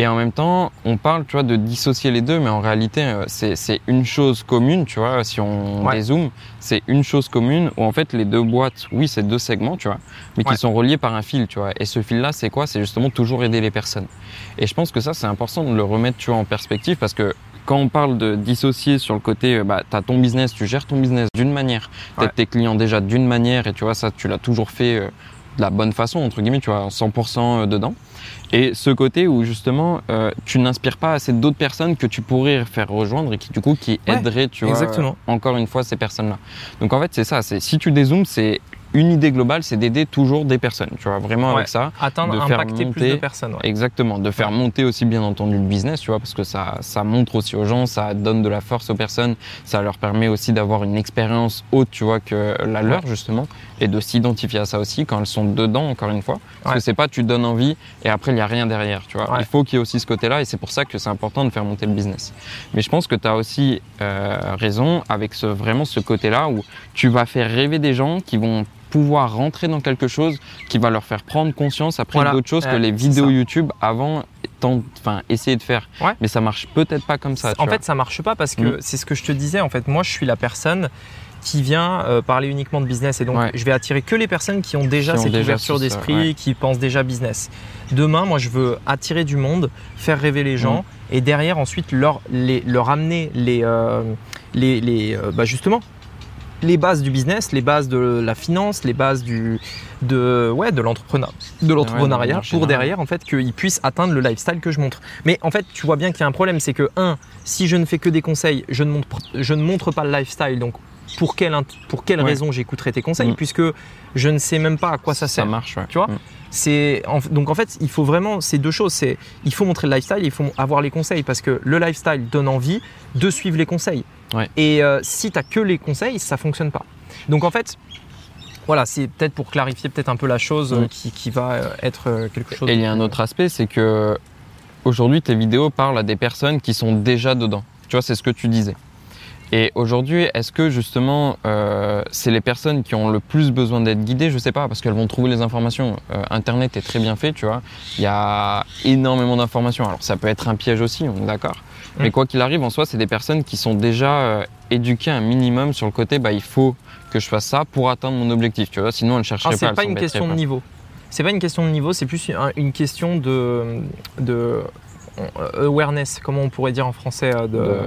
Et en même temps, on parle, tu vois, de dissocier les deux, mais en réalité, euh, c'est c'est une chose commune, tu vois, si on Ouais. dézoome, c'est une chose commune où en fait les deux boîtes, oui, c'est deux segments, tu vois, mais Ouais. qui sont reliés par un fil, tu vois. Et ce fil-là, c'est quoi? C'est justement toujours aider les personnes. Et je pense que ça, c'est important de le remettre, tu vois, en perspective parce que quand on parle de dissocier sur le côté, euh, bah, t'as ton business, tu gères ton business d'une manière, t'aides Ouais. tes clients déjà d'une manière, et tu vois, ça, tu l'as toujours fait euh, de la bonne façon, entre guillemets, tu vois, 100% dedans. Et ce côté où justement, euh, tu n'inspires pas assez d'autres personnes que tu pourrais faire rejoindre et qui, du coup, qui Ouais, aideraient, tu vois, exactement. euh, encore une fois, ces personnes-là. Donc en fait, c'est ça, c'est si tu dézoomes, c'est une idée globale, c'est d'aider toujours des personnes, tu vois, vraiment Ouais. avec ça. Atteindre, De faire impacter plus monter- de personnes. ouais. Exactement, de faire monter aussi bien entendu le business, tu vois, parce que ça, ça montre aussi aux gens, ça donne de la force aux personnes, ça leur permet aussi d'avoir une expérience haute, tu vois, que la leur justement, et de s'identifier à ça aussi quand elles sont dedans, encore une fois. Parce Ouais. que c'est pas tu donnes envie et après il n'y a rien derrière, tu vois. Ouais. Il faut qu'il y ait aussi ce côté-là et c'est pour ça que c'est important de faire monter le business. Mais je pense que tu as aussi euh, raison avec ce, vraiment ce côté-là où tu vas faire rêver des gens qui vont pouvoir rentrer dans quelque chose qui va leur faire prendre conscience après Voilà. d'autres choses que les vidéos ça. YouTube avant enfin essayer de faire Ouais. mais ça marche peut-être pas comme ça en vois. fait, ça marche pas parce que Mm. c'est ce que je te disais. En fait, moi, je suis la personne qui vient euh, parler uniquement de business et donc Ouais. je vais attirer que les personnes qui ont déjà Qui ont cette déjà ouverture d'esprit, ouais. qui pensent déjà business. Demain, moi, je veux attirer du monde, faire rêver les gens Mm. et derrière ensuite leur les, leur amener les euh, les, les euh, bah, justement les bases du business, les bases de la finance, les bases du de ouais de l'entrepreneur de l'entrepreneuriat en pour derrière en fait qu'ils puissent atteindre le lifestyle que je montre. Mais en fait, tu vois bien qu'il y a un problème, c'est que un, si je ne fais que des conseils, je ne montre je ne montre pas le lifestyle. Donc pour quelle pour quelle Ouais. raison j'écouterai tes conseils Mm. puisque je ne sais même pas à quoi ça sert. ça marche ouais. Tu vois? Mm. C'est donc en fait, il faut vraiment ces deux choses. C'est il faut montrer le lifestyle, il faut avoir les conseils parce que le lifestyle donne envie de suivre les conseils. Ouais. Et euh, si tu que les conseils, ça fonctionne pas. Donc en fait, voilà, c'est peut-être pour clarifier peut-être un peu la chose euh, Mm. qui, qui va euh, être euh, quelque chose. Et il y a un autre aspect, c'est que aujourd'hui tes vidéos parlent à des personnes qui sont déjà dedans. Tu vois, c'est ce que tu disais. Et aujourd'hui, est-ce que justement, euh, c'est les personnes qui ont le plus besoin d'être guidées? Je sais pas, parce qu'elles vont trouver les informations. Euh, Internet est très bien fait, tu vois. Il y a énormément d'informations. Alors ça peut être un piège aussi, on est d'accord. Mais Mm. quoi qu'il arrive, en soi, c'est des personnes qui sont déjà euh, éduquées un minimum sur le côté. Bah, il faut que je fasse ça pour atteindre mon objectif, tu vois. Sinon, elles ne chercheraient Ah, pas. c'est elles pas une question de pas. niveau. C'est pas une question de niveau, c'est plus un- une question de, de awareness, comment on pourrait dire en français. de- de,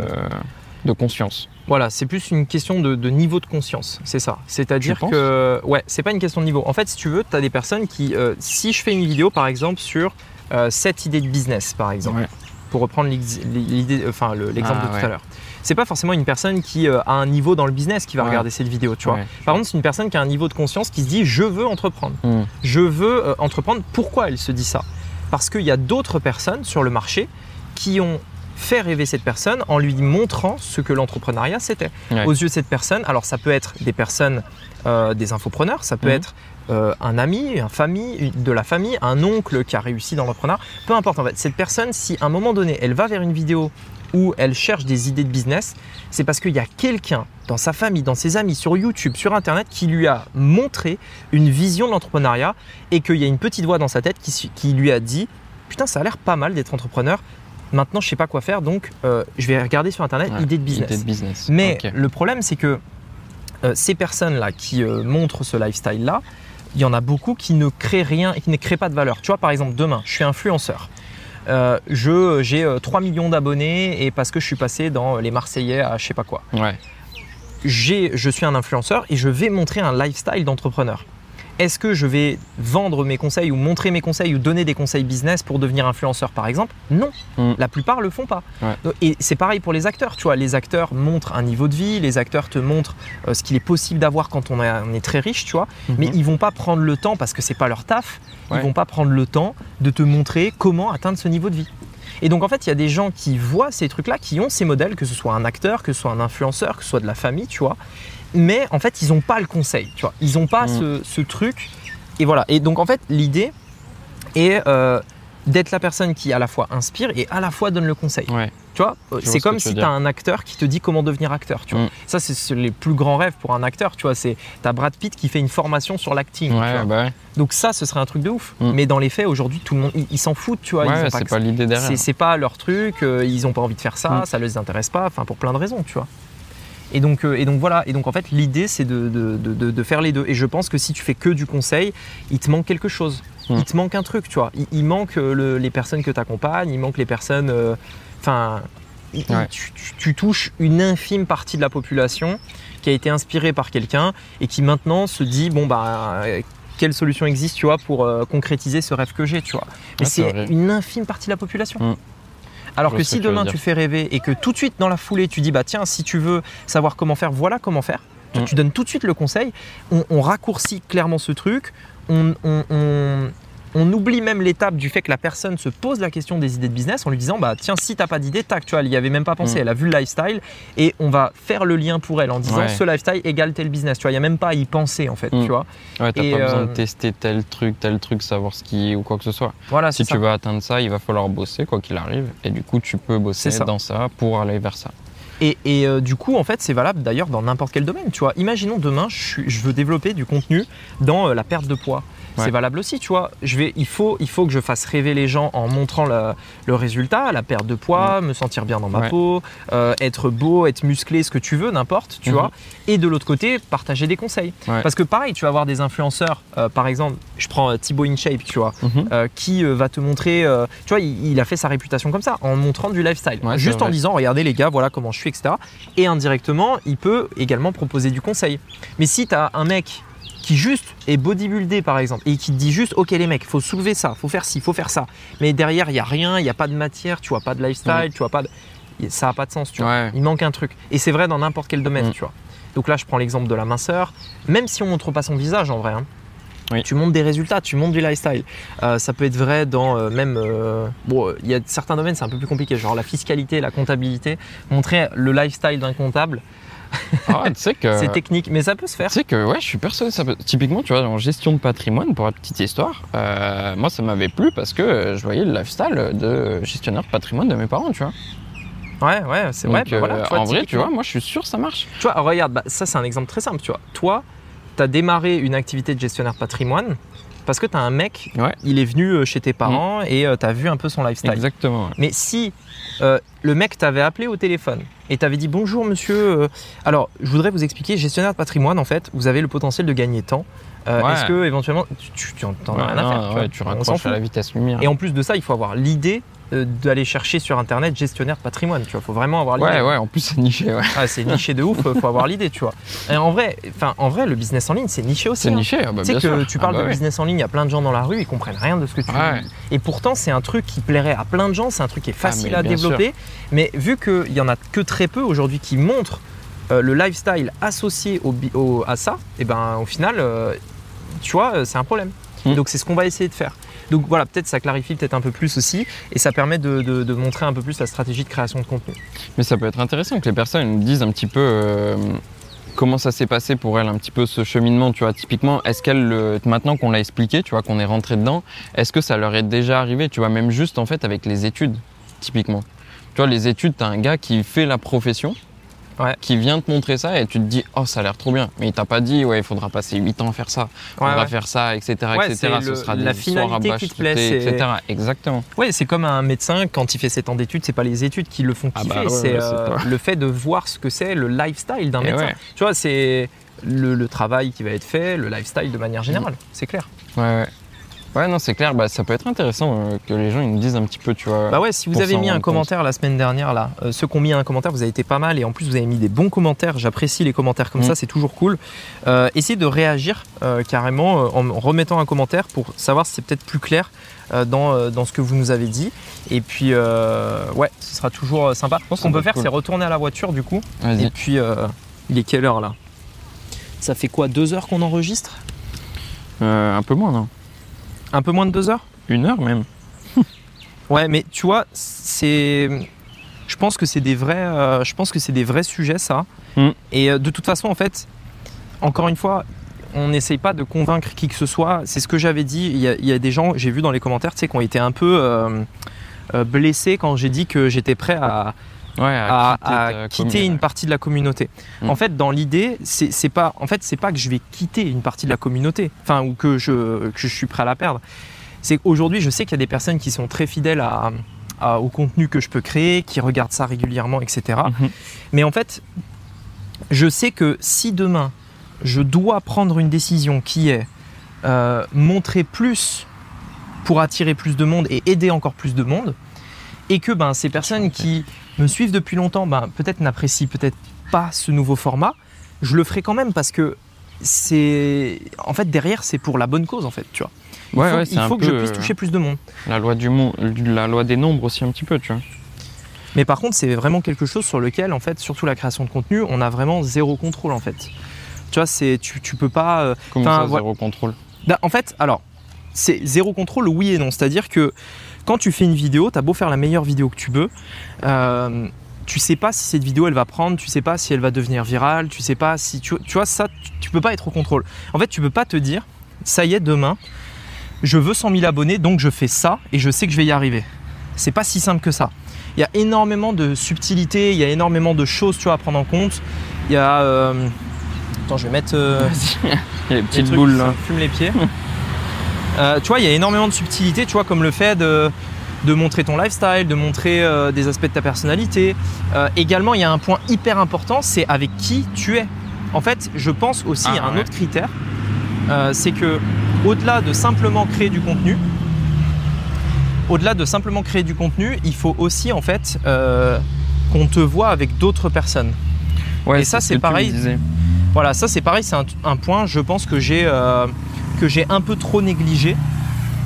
de conscience. Voilà, c'est plus une question de, de niveau de conscience, c'est ça. C'est-à-dire que, ouais, c'est pas une question de niveau. En fait, si tu veux, tu as des personnes qui, euh, si je fais une vidéo par exemple sur euh, cette idée de business, par exemple, Ouais. pour reprendre l'idée, enfin le- l'exemple Ah, de tout ouais. à l'heure, c'est pas forcément une personne qui euh, a un niveau dans le business qui va Ouais. regarder cette vidéo, tu vois. Par contre, c'est une personne qui a un niveau de conscience qui se dit je veux entreprendre. Hmm. Je veux euh, entreprendre. Pourquoi elle se dit ça? Parce qu'il y a d'autres personnes sur le marché qui ont fait rêver cette personne en lui montrant ce que l'entrepreneuriat c'était. Ouais. Aux yeux de cette personne, alors ça peut être des personnes, euh, des infopreneurs, ça peut Mhm. être euh, un ami, un famille, de la famille, un oncle qui a réussi dans l'entrepreneuriat, peu importe en fait. Cette personne, si à un moment donné, elle va vers une vidéo où elle cherche des idées de business, c'est parce qu'il y a quelqu'un dans sa famille, dans ses amis, sur YouTube, sur Internet, qui lui a montré une vision de l'entrepreneuriat et qu'il y a une petite voix dans sa tête qui, qui lui a dit Putain, ça a l'air pas mal d'être entrepreneur. Maintenant, je sais pas quoi faire, donc euh, je vais regarder sur Internet Ouais, idées de business. Idée de business. Mais le problème, c'est que euh, ces personnes-là qui euh, montrent ce lifestyle-là, il y en a beaucoup qui ne créent rien et qui ne créent pas de valeur. Tu vois, par exemple, demain, je suis influenceur. Euh, je, j'ai euh, 3 millions d'abonnés et parce que je suis passé dans les Marseillais à je sais pas quoi. Ouais. Je suis un influenceur et je vais montrer un lifestyle d'entrepreneur. Est-ce que je vais vendre mes conseils ou montrer mes conseils ou donner des conseils business pour devenir influenceur par exemple? Non, Mm. la plupart le font pas. Ouais. Et c'est pareil pour les acteurs, tu vois, les acteurs montrent un niveau de vie, les acteurs te montrent euh, ce qu'il est possible d'avoir quand on est, on est très riche, tu vois, mais Mhm. ils vont pas prendre le temps parce que c'est pas leur taf, Ouais. ils vont pas prendre le temps de te montrer comment atteindre ce niveau de vie. Et donc en fait, il y a des gens qui voient ces trucs-là, qui ont ces modèles, que ce soit un acteur, que ce soit un influenceur, que ce soit de la famille, tu vois. Mais en fait, ils n'ont pas le conseil, tu vois. Ils n'ont pas Mm. ce, ce truc. Et voilà. Et donc en fait, l'idée est euh, d'être la personne qui à la fois inspire et à la fois donne le conseil. Ouais. Tu vois, vois c'est ce comme si tu as un acteur qui te dit comment devenir acteur. Tu vois. Mm. Ça, c'est les plus grands rêves pour un acteur. Tu vois, c'est t'as Brad Pitt qui fait une formation sur l'acting. Ouais, bah ouais. Donc ça, ce serait un truc de ouf. Mm. Mais dans les faits, aujourd'hui, tout le monde, ils s'en foutent. Tu vois, Ouais, c'est pas l'idée derrière. c'est c'est pas leur truc, euh, ils ont pas envie de faire ça, Mm. ça les intéresse pas, enfin pour plein de raisons, tu vois. Et donc, euh, et donc voilà, et donc en fait l'idée c'est de, de- de- faire les deux. Et je pense que si tu fais que du conseil, il te manque quelque chose. Mm. Il te manque un truc, tu vois. Il, il manque euh, le- les personnes que tu accompagnes, il manque les personnes. euh, Enfin, Ouais. tu, tu- tu touches une infime partie de la population qui a été inspirée par quelqu'un et qui maintenant se dit bon bah. quelle solution existe, tu vois, pour euh, concrétiser ce rêve que j'ai, tu vois. Mais c'est une infime partie de la population. Mm. Alors que si que demain tu fais rêver et que tout de suite dans la foulée tu dis bah tiens si tu veux savoir comment faire voilà comment faire. Tu- Mm. tu donnes tout de suite le conseil. On, on raccourcit clairement ce truc. On, on- on- on oublie même l'étape du fait que la personne se pose la question des idées de business en lui disant bah tiens si t'as pas d'idée tac tu vois elle y avait même pas pensé Mm. elle a vu le lifestyle et on va faire le lien pour elle en disant Ouais. ce lifestyle égale tel business tu vois il y a même pas à y penser en fait Mm. tu vois Ouais, t'as pas besoin euh, de tester tel truc, tel truc, savoir ce qui est ou quoi que ce soit. voilà Si tu ça. veux atteindre ça, il va falloir bosser quoi qu'il arrive. Et du coup, tu peux bosser ça. dans ça pour aller vers ça. Et, et, euh, du coup, en fait, c'est valable d'ailleurs dans n'importe quel domaine. Tu vois, imaginons demain, je, suis- je veux développer du contenu dans euh, la perte de poids. Ouais. C'est valable aussi, tu vois. Je vais, il, faut, il faut que je fasse rêver les gens en montrant la- le résultat, la perte de poids, me sentir bien dans ma Ouais. peau, euh, être beau, être musclé, ce que tu veux, n'importe, tu vois. Et de l'autre côté, partager des conseils. Parce que pareil, tu vas avoir des influenceurs, euh, par exemple, je prends euh, Thibaut InShape, tu vois, Mhm. euh, qui va te montrer, tu vois, il, il a fait sa réputation comme ça, en montrant du lifestyle. Juste en disant, regardez les gars, voilà comment je suis, etc. Et indirectement, il peut également proposer du conseil. Mais si tu as un mec qui juste est bodybuildé par exemple et qui te dit juste ok les mecs faut soulever ça faut faire ci faut faire ça mais derrière il y a rien il y a pas de matière tu vois pas de lifestyle tu vois pas de... ça a pas de sens tu vois Ouais. il manque un truc et c'est vrai dans n'importe quel domaine Mm. tu vois donc là je prends l'exemple de la minceur même si on montre pas son visage en vrai hein. Oui. tu montres des résultats tu montres du lifestyle Euh, ça peut être vrai dans euh, même euh, bon il y a certains domaines c'est un peu plus compliqué genre la fiscalité la comptabilité montrer le lifestyle d'un comptable Ah, tu sais que. c'est technique mais ça peut se faire Tu sais que ouais, je suis persuadé. Ça peut... Typiquement, tu vois, en gestion de patrimoine, pour la petite histoire, euh, moi ça m'avait plu parce que je voyais le lifestyle de gestionnaire de patrimoine de mes parents, tu vois. ouais ouais c'est vrai bah voilà, euh, en vrai, tu vois, moi je suis sûr que ça marche. Tu vois, regarde, bah, ça c'est un exemple très simple, tu vois. Toi, tu as démarré une activité de gestionnaire de patrimoine parce que tu as un mec, Ouais. il est venu euh, chez tes parents et tu as vu un peu son lifestyle. Exactement. ouais. Mais si euh, le mec t'avait appelé au téléphone et t'avait dit bonjour monsieur, euh, alors je voudrais vous expliquer, gestionnaire de patrimoine en fait, vous avez le potentiel de gagner temps. Euh, Ouais. Est-ce que éventuellement, tu, tu, en as rien à faire tu tu raccroches à la vitesse lumière. Et en plus de ça, il faut avoir l'idée euh, d'aller chercher sur internet gestionnaire de patrimoine. Tu vois, faut vraiment avoir l'idée. Ouais, ouais, en plus c'est niché, ouais. Ah, c'est niché de ouf, faut avoir l'idée, tu vois. Et en vrai, enfin, en vrai, le business en ligne, c'est niché aussi. C'est hein. niché, ah bah, Tu sais que sûr. tu Ah parles bah de business en ligne, il y a plein de gens dans la rue, ils comprennent rien de ce que tu Ouais. dis. Et pourtant, c'est un truc qui plairait à plein de gens, c'est un truc qui est facile Ah, à développer. Mais vu qu'il y en a que très peu aujourd'hui qui montrent euh, le lifestyle associé au, au- à ça, et ben au final, euh, tu vois, c'est un problème. Mm. Donc c'est ce qu'on va essayer de faire. Donc voilà, peut-être ça clarifie peut-être un peu plus aussi et ça permet de, montrer un peu plus la stratégie de création de contenu. Mais ça peut être intéressant que les personnes disent un petit peu euh, comment ça s'est passé pour elles, un petit peu ce cheminement, tu vois. Typiquement, est-ce qu'elles, le- maintenant qu'on l'a expliqué, tu vois, qu'on est rentré dedans, est-ce que ça leur est déjà arrivé, tu vois, même juste en fait avec les études, typiquement. Tu vois, les études, t'as un gars qui fait la profession, Ouais. qui vient te montrer ça et tu te dis, oh, ça a l'air trop bien. Mais il t'a pas dit, ouais, il faudra passer 8 ans à faire ça, Ouais, ouais. faire ça, etc., etc. Ce le- sera la des à finalité qui te plaît, etc. Exactement. Ouais, c'est comme un médecin quand il fait 7 ans d'études, c'est pas les études qui le font Ah kiffer, bah c'est euh, le fait de voir ce que c'est le lifestyle d'un médecin. Tu vois, c'est le, le travail qui va être fait, le lifestyle de manière générale, c'est clair. Ouais, ouais. Non, c'est clair, bah, ça peut être intéressant euh, que les gens ils nous disent un petit peu, tu vois. Bah ouais, si vous avez mis un compte. commentaire la semaine dernière là, euh, ceux qui ont mis un commentaire, vous avez été pas mal et en plus vous avez mis des bons commentaires. J'apprécie les commentaires comme Mm. ça, c'est toujours cool. Euh, essayez de réagir euh, carrément euh, en remettant un commentaire pour savoir si c'est peut-être plus clair euh, dans, euh, dans ce que vous nous avez dit. Et puis euh, ouais, ce sera toujours sympa. Ce Ça qu'on peut faire, cool. c'est retourner à la voiture du coup. Et puis euh, il est quelle heure là? Ça fait quoi Deux heures qu'on enregistre? Euh, un peu moins, non? Un peu moins de deux heures Une heure même. Ouais, mais tu vois, c'est. Je pense que c'est des vrais. euh, je pense que c'est des vrais sujets, ça. Mm. Et euh, de toute façon, en fait, encore une fois, on n'essaye pas de convaincre qui que ce soit. C'est ce que j'avais dit. Il y, a, il y a des gens, j'ai vu dans les commentaires, tu sais, qui ont été un peu euh, blessés quand j'ai dit que j'étais prêt à, Ouais, à, quitter à une partie de la communauté. Mm. En fait, dans l'idée, c'est pas, en fait, c'est pas que je vais quitter une partie de la communauté, enfin, ou que je, que je suis prêt à la perdre. C'est qu'aujourd'hui, je sais qu'il y a des personnes qui sont très fidèles à, à- au contenu que je peux créer, qui regardent ça régulièrement, etc. Mhm. Mais en fait, je sais que si demain, je dois prendre une décision qui est euh, montrer plus pour attirer plus de monde et aider encore plus de monde, et que ben, ces personnes qui me suivent depuis longtemps, ben, peut-être n'apprécient peut-être pas ce nouveau format, je le ferai quand même parce que c'est en fait derrière c'est pour la bonne cause en fait tu vois. Il Ouais, faut, ouais, il c'est faut que je puisse euh, toucher plus de monde. La loi du monde, la loi des nombres aussi un petit peu, tu vois. mais par contre c'est vraiment quelque chose sur lequel en fait surtout la création de contenu on a vraiment zéro contrôle en fait. Tu vois c'est tu, tu peux pas euh, Comment ça, zéro contrôle? Bah, en fait, alors, c'est zéro contrôle, oui et non. C'est-à-dire que quand tu fais une vidéo, tu as beau faire la meilleure vidéo que tu veux, euh, tu sais pas si cette vidéo elle va prendre, tu sais pas si elle va devenir virale, tu sais pas si tu, tu vois ça, tu, tu peux pas être au contrôle. En fait, tu peux pas te dire, ça y est, demain, je veux 100 000 abonnés, donc je fais ça et je sais que je vais y arriver. C'est pas si simple que ça. Il y a énormément de subtilités, il y a énormément de choses tu vois, à prendre en compte. Il y a. euh, Attends, je vais mettre. euh, Il y a les petites trucs boules qui là. fument les pieds. Euh, tu vois, il y a énormément de subtilités, tu vois, comme le fait de, de montrer ton lifestyle, de montrer euh, des aspects de ta personnalité. Euh, également, il y a un point hyper important, c'est avec qui tu es. En fait, je pense aussi Ah, à un ouais. autre critère, c'est que au-delà de simplement créer du contenu, au-delà de simplement créer du contenu, il faut aussi en fait qu'on te voit avec d'autres personnes. Ouais, Et ça, ce c'est pareil. Voilà, ça c'est pareil, c'est un, point, je pense que j'ai euh, que j'ai un peu trop négligé.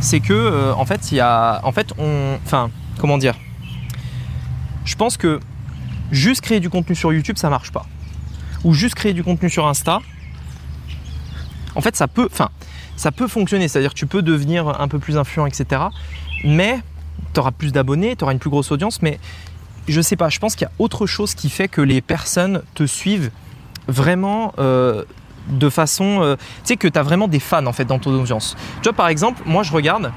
C'est que euh, en fait, il y a, enfin, comment dire? Je pense que juste créer du contenu sur YouTube, ça marche pas. Ou juste créer du contenu sur Insta. En fait, ça peut, enfin, ça peut fonctionner. C'est-à-dire que tu peux devenir un peu plus influent, etc. Mais tu auras plus d'abonnés, tu auras une plus grosse audience, mais je sais pas, je pense qu'il y a autre chose qui fait que les personnes te suivent vraiment euh, de façon. euh, tu sais, que tu as vraiment des fans en fait dans ton audience. Tu vois, par exemple, moi je regarde.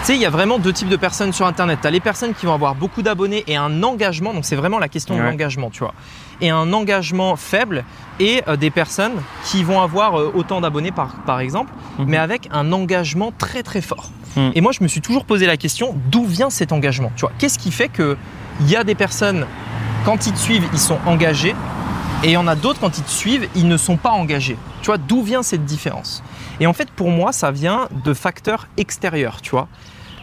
Tu sais, il y a vraiment deux types de personnes sur Internet. Tu as les personnes qui vont avoir beaucoup d'abonnés et un engagement, donc c'est vraiment la question de Ouais. l'engagement, tu vois. Et un engagement faible, et euh, des personnes qui vont avoir euh, autant d'abonnés par, par exemple, Mhm. mais avec un engagement très très fort. Mhm. Et moi, je me suis toujours posé la question d'où vient cet engagement Tu vois, qu'est-ce qui fait que il y a des personnes quand ils te suivent, ils sont engagés, et il y en a d'autres quand ils te suivent, ils ne sont pas engagés. Tu vois, d'où vient cette différence? Et en fait, pour moi, ça vient de facteurs extérieurs. Tu vois,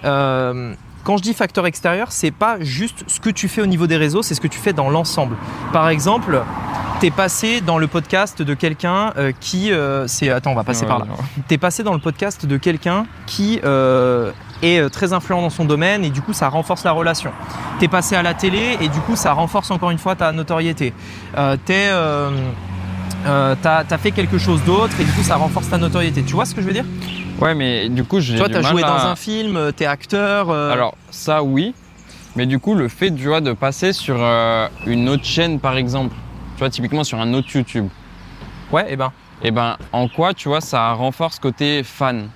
Euh, quand je dis facteur extérieur, c'est pas juste ce que tu fais au niveau des réseaux, c'est ce que tu fais dans l'ensemble. Par exemple, t'es passé dans le podcast de quelqu'un euh, qui, euh, c'est, attends, on va passer Ouais, par là t'es passé dans le podcast de quelqu'un qui euh, est euh, très influent dans son domaine et du coup ça renforce la relation. T'es passé à la télé et du coup ça renforce encore une fois ta notoriété. Euh, t'es, euh, euh, t'as as fait quelque chose d'autre et du coup ça renforce ta notoriété. Tu vois ce que je veux dire? Ouais, mais du coup, j'ai Tu vois, du t'as mal joué à- dans un film, t'es acteur. Alors, ça, oui. Mais du coup, le fait, tu vois, de passer sur une autre chaîne, par exemple, tu vois, typiquement sur un autre YouTube, Ouais, et ben. et ben, en quoi, tu vois, ça renforce côté fan?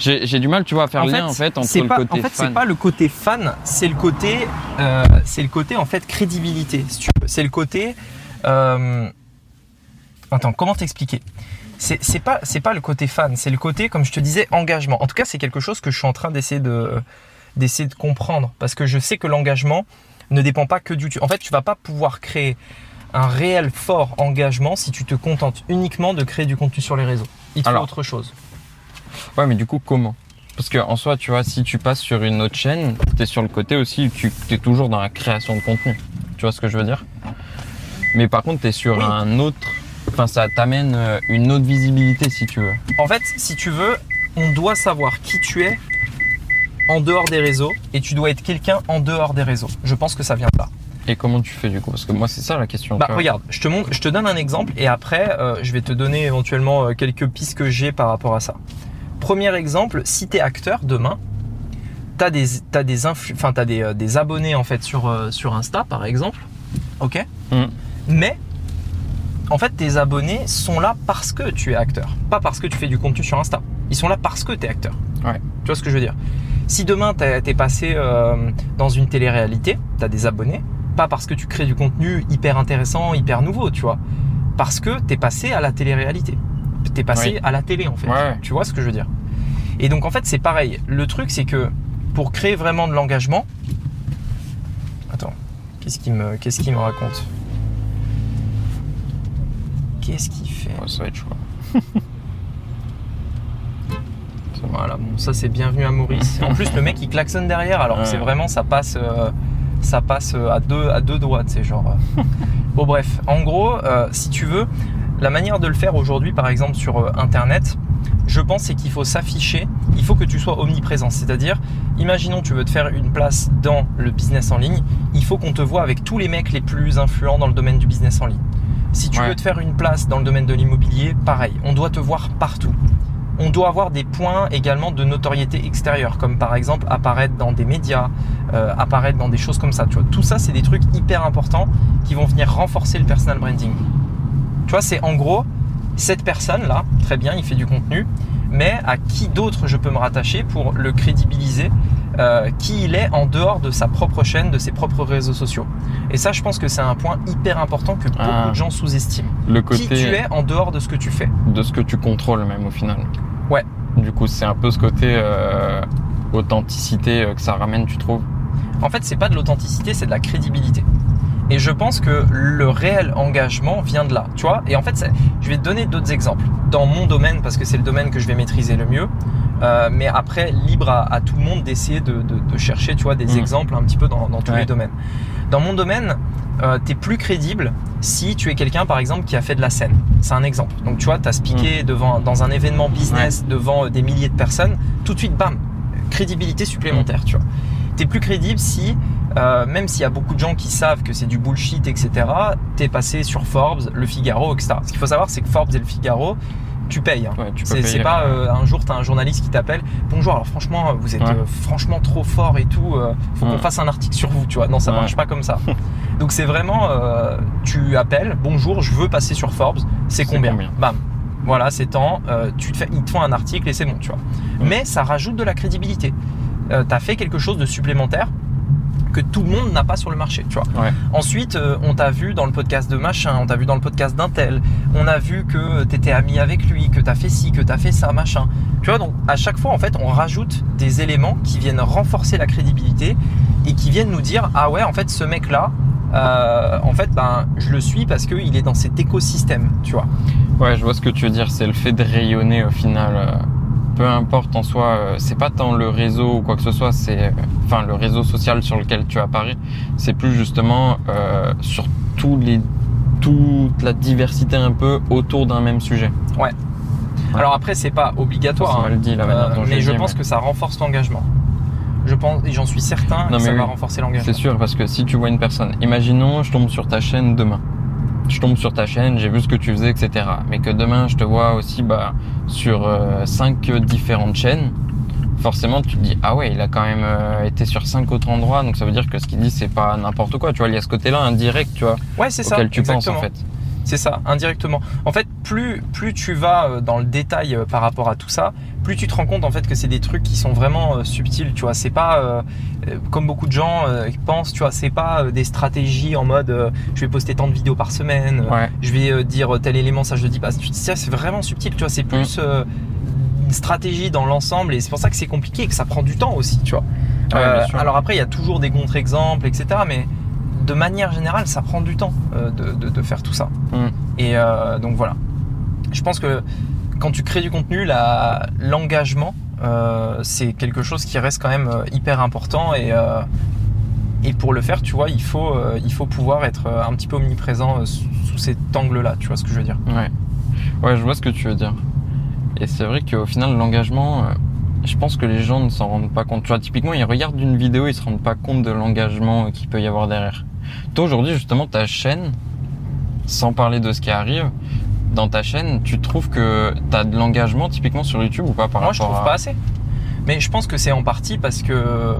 J'ai du mal, tu vois, à faire en fait, lien, en fait, entre c'est le pas, côté en fait, c'est fan. pas le côté fan, c'est le côté, euh, c'est le côté en fait crédibilité. Si tu. C'est le côté. euh, Attends, comment t'expliquer? C'est pas, c'est pas le côté fan, c'est le côté, comme je te disais, engagement. En tout cas, c'est quelque chose que je suis en train d'essayer de, d'essayer de comprendre, parce que je sais que l'engagement ne dépend pas que du. En fait, tu vas pas pouvoir créer un réel fort engagement si tu te contentes uniquement de créer du contenu sur les réseaux. Il te faut autre chose. Ouais, mais du coup, comment? Parce que en soi, tu vois, si tu passes sur une autre chaîne, tu es sur le côté aussi, tu es toujours dans la création de contenu. Tu vois ce que je veux dire? Mais par contre, tu es sur Oui. un autre. Enfin, ça t'amène euh, une autre visibilité, si tu veux. En fait, si tu veux, on doit savoir qui tu es en dehors des réseaux et tu dois être quelqu'un en dehors des réseaux. Je pense que ça vient de là. Et comment tu fais du coup? Parce que moi, c'est ça la question. Bah regarde, je te montre, je te donne un exemple et après euh, je vais te donner éventuellement euh, quelques pistes que j'ai par rapport à ça. Premier exemple, si tu es acteur demain, tu as des t'as des influ- enfin t'as des, euh, des abonnés en fait sur euh, sur Insta par exemple. OK Mhm. Mais en fait tes abonnés sont là parce que tu es acteur, pas parce que tu fais du contenu sur Insta. Ils sont là parce que tu es acteur. Ouais. Tu vois ce que je veux dire? Si demain tu es passé euh, dans une télé-réalité, tu as des abonnés, pas parce que tu crées du contenu hyper intéressant, hyper nouveau, tu vois. Parce que tu es passé à la télé-réalité. Tu es passé Oui. à la télé en fait. Ouais. Tu vois ce que je veux dire? Et donc en fait c'est pareil. Le truc c'est que pour créer vraiment de l'engagement... Attends, qu'est-ce qu'il me, qu'est-ce qu'il me raconte? Qu'est-ce qu'il fait? Ouais, ça va être chaud. Voilà, bon, ça c'est bienvenu à Maurice. En plus, le mec il klaxonne derrière, alors que c'est vraiment ça passe, euh, ça passe euh, à deux, à deux doigts, c'est genre. euh. bon bref, en gros, euh, si tu veux, la manière de le faire aujourd'hui, par exemple sur euh, Internet, je pense c'est qu'il faut s'afficher. Il faut que tu sois omniprésent, c'est-à-dire, imaginons tu veux te faire une place dans le business en ligne, il faut qu'on te voit avec tous les mecs les plus influents dans le domaine du business en ligne. Si tu Ouais. veux te faire une place dans le domaine de l'immobilier, pareil, on doit te voir partout on doit avoir des points également de notoriété extérieure, comme par exemple apparaître dans des médias, euh, apparaître dans des choses comme ça. Tu vois, tout ça, c'est des trucs hyper importants qui vont venir renforcer le personal branding. Tu vois, c'est en gros cette personne là, très bien, il fait du contenu, mais à qui d'autre je peux me rattacher pour le crédibiliser, euh, qui il est en dehors de sa propre chaîne, de ses propres réseaux sociaux. Et ça, je pense que c'est un point hyper important que beaucoup Ah. de gens sous-estiment. Le Qui tu es en dehors de ce que tu fais. de ce que tu contrôles, même au final. Ouais. Du coup, c'est un peu ce côté euh, authenticité euh, que ça ramène, tu trouves? En fait, c'est pas de l'authenticité, c'est de la crédibilité. Et je pense que le réel engagement vient de là, tu vois. Et en fait, je vais te donner d'autres exemples dans mon domaine parce que c'est le domaine que je vais maîtriser le mieux. Euh, mais après, libre à, à tout le monde d'essayer de, de- de chercher, tu vois, des Mhm. exemples un petit peu dans, dans tous Ouais. les domaines. Dans mon domaine, tu es plus crédible si tu es quelqu'un, par exemple, qui a fait de la scène. C'est un exemple. Donc, tu vois, tu as speaké devant, dans un événement business devant euh, des milliers de personnes. Tout de suite, bam, crédibilité supplémentaire, tu vois. Tu es plus crédible si, euh, même s'il y a beaucoup de gens qui savent que c'est du bullshit, etc., tu es passé sur Forbes, Le Figaro, etc. Ce qu'il faut savoir, c'est que Forbes et Le Figaro, tu payes. hein. Ouais, C'est pas euh, un jour, tu as un journaliste qui t'appelle. Bonjour, alors franchement, vous êtes Ouais. euh, franchement trop fort et tout. euh, faut qu'on fasse un article sur vous, tu vois. Non, ça marche pas comme ça. Donc c'est vraiment, tu appelles, bonjour, je veux passer sur Forbes, c'est combien, combien Bam. Voilà, c'est temps. tu te fais, ils te font un article et c'est bon, tu vois. Mais ça rajoute de la crédibilité. Tu as fait quelque chose de supplémentaire que tout le monde n'a pas sur le marché, tu vois. Ouais. Ensuite, euh, on t'a vu dans le podcast de machin, on t'a vu dans le podcast d'un tel, on a vu que tu étais ami avec lui, que tu as fait ci, que tu as fait ça, machin. Tu vois, donc à chaque fois, en fait, on rajoute des éléments qui viennent renforcer la crédibilité et qui viennent nous dire ah ouais, en fait, ce mec-là, euh, en fait, ben, je le suis parce qu'il est dans cet écosystème, tu vois. Ouais, je vois ce que tu veux dire. C'est le fait de rayonner au final. euh, peu importe en soi, euh, c'est pas tant le réseau ou quoi que ce soit, c'est euh, enfin le réseau social sur lequel tu apparais. C'est plus justement euh, sur tous les toute la diversité un peu autour d'un même sujet. Alors après, c'est pas obligatoire, hein, dit, la manière dont mais je dit, pense mais- que ça renforce l'engagement. Je pense, et j'en suis certain Non, que ça va renforcer l'engagement. C'est sûr parce que si tu vois une personne, imaginons je tombe sur ta chaîne demain. Je tombe sur ta chaîne, j'ai vu ce que tu faisais, etc. Mais que demain je te vois aussi bah, sur euh, cinq différentes chaînes, forcément tu te dis ah ouais il a quand même euh, été sur cinq autres endroits donc ça veut dire que ce qu'il dit c'est pas n'importe quoi tu vois il y a ce côté là indirect tu vois Ouais, c'est ça. auquel tu penses en fait C'est ça, indirectement. En fait, plus, plus tu vas euh, dans le détail euh, par rapport à tout ça, plus tu te rends compte en fait que c'est des trucs qui sont vraiment euh, subtils, tu vois. C'est pas euh, euh, comme beaucoup de gens pensent, tu vois, c'est pas des stratégies en mode je vais poster tant de vidéos par semaine, ouais je vais dire tel élément, ça je le dis pas. Ça, c'est vraiment subtil, tu vois. C'est plus Mm. une stratégie dans l'ensemble et c'est pour ça que c'est compliqué et que ça prend du temps aussi, tu vois. Ouais, alors après, il y a toujours des contre-exemples, etc. Mais de manière générale, ça prend du temps de, de- de faire tout ça. Mm. Et donc voilà. Je pense que quand tu crées du contenu, l'engagement, euh, c'est quelque chose qui reste quand même euh, hyper important. Et, euh, et pour le faire, tu vois, il faut, il faut pouvoir être un petit peu omniprésent sous, cet angle-là. Tu vois ce que je veux dire Ouais. Ouais, je vois ce que tu veux dire. Et c'est vrai qu'au final, l'engagement, je pense que les gens ne s'en rendent pas compte. Tu vois, typiquement, ils regardent une vidéo, ils se rendent pas compte de l'engagement qu'il peut y avoir derrière. Toi, aujourd'hui, justement, ta chaîne, sans parler de ce qui arrive, dans ta chaîne, tu trouves que tu as de l'engagement typiquement sur YouTube ou pas par Moi, je trouve à... pas assez. Mais je pense que c'est en partie parce que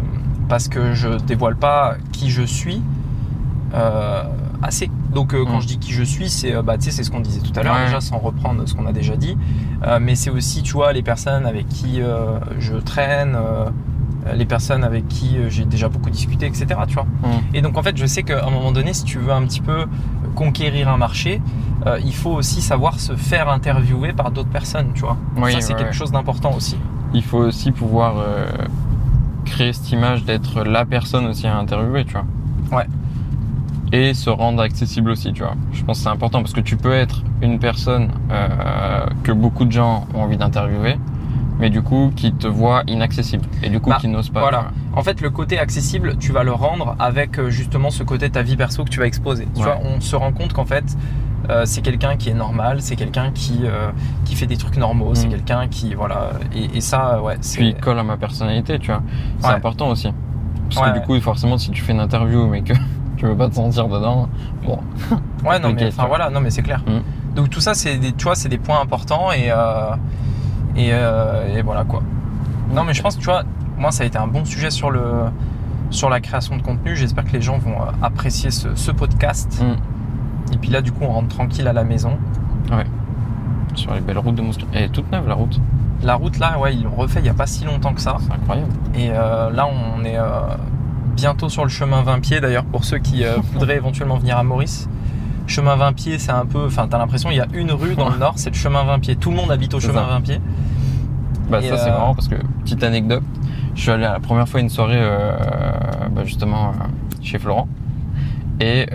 parce que je dévoile pas qui je suis euh, assez. Donc euh, quand Mm. je dis qui je suis, c'est euh, bah c'est ce qu'on disait tout à l'heure Ouais. déjà sans reprendre ce qu'on a déjà dit. Euh, mais c'est aussi tu vois les personnes avec qui je traîne. les personnes avec qui j'ai déjà beaucoup discuté, etc. Tu vois. Mm. Et donc en fait, je sais qu'à un moment donné, si tu veux un petit peu conquérir un marché, euh, il faut aussi savoir se faire interviewer par d'autres personnes, tu vois. Oui, Ça, c'est ouais, quelque ouais. chose d'important aussi. Il faut aussi pouvoir euh, créer cette image d'être la personne aussi à interviewer, tu vois. Ouais. Et se rendre accessible aussi, tu vois. Je pense que c'est important parce que tu peux être une personne euh, que beaucoup de gens ont envie d'interviewer, mais du coup qui te voit inaccessible et du coup Bah, qui n'ose pas. voilà. En fait, le côté accessible, tu vas le rendre avec euh, justement ce côté de ta vie perso que tu vas exposer. Tu Ouais. vois, on se rend compte qu'en fait, euh, c'est quelqu'un qui est normal, c'est quelqu'un qui, euh, qui fait des trucs normaux, c'est Mm. quelqu'un qui. Voilà. Et, et ça, ouais. Puis il colle à ma personnalité, tu vois. C'est Ouais. important aussi. Parce Ouais, que du coup, forcément, si tu fais une interview mais que tu veux pas te sentir dedans, bon. Ouais, non, mais enfin voilà, non, mais c'est clair. Mm. Donc tout ça, c'est des, tu vois, c'est des points importants et, euh, et, euh, et voilà quoi. Non, mais je pense que tu vois, moi, ça a été un bon sujet sur le sur la création de contenu. J'espère que les gens vont euh, apprécier ce, ce podcast. Mm. Et puis là, du coup, on rentre tranquille à la maison. Sur les belles routes de Moscou. Elle est toute neuve la route. La route là, ouais, ils l'ont refait il n'y a pas si longtemps que ça. C'est incroyable. Et euh, là, on est euh, bientôt sur le chemin 20 pieds d'ailleurs pour ceux qui voudraient éventuellement venir à Maurice. Chemin 20 pieds, c'est un peu. Enfin, t'as l'impression il y a une rue dans le nord, c'est le chemin 20 pieds. Tout le monde habite au chemin ça. 20 pieds. Bah Et, ça c'est euh, marrant parce que petite anecdote, je suis allé à la première fois à une soirée euh, bah, justement euh, chez Florent et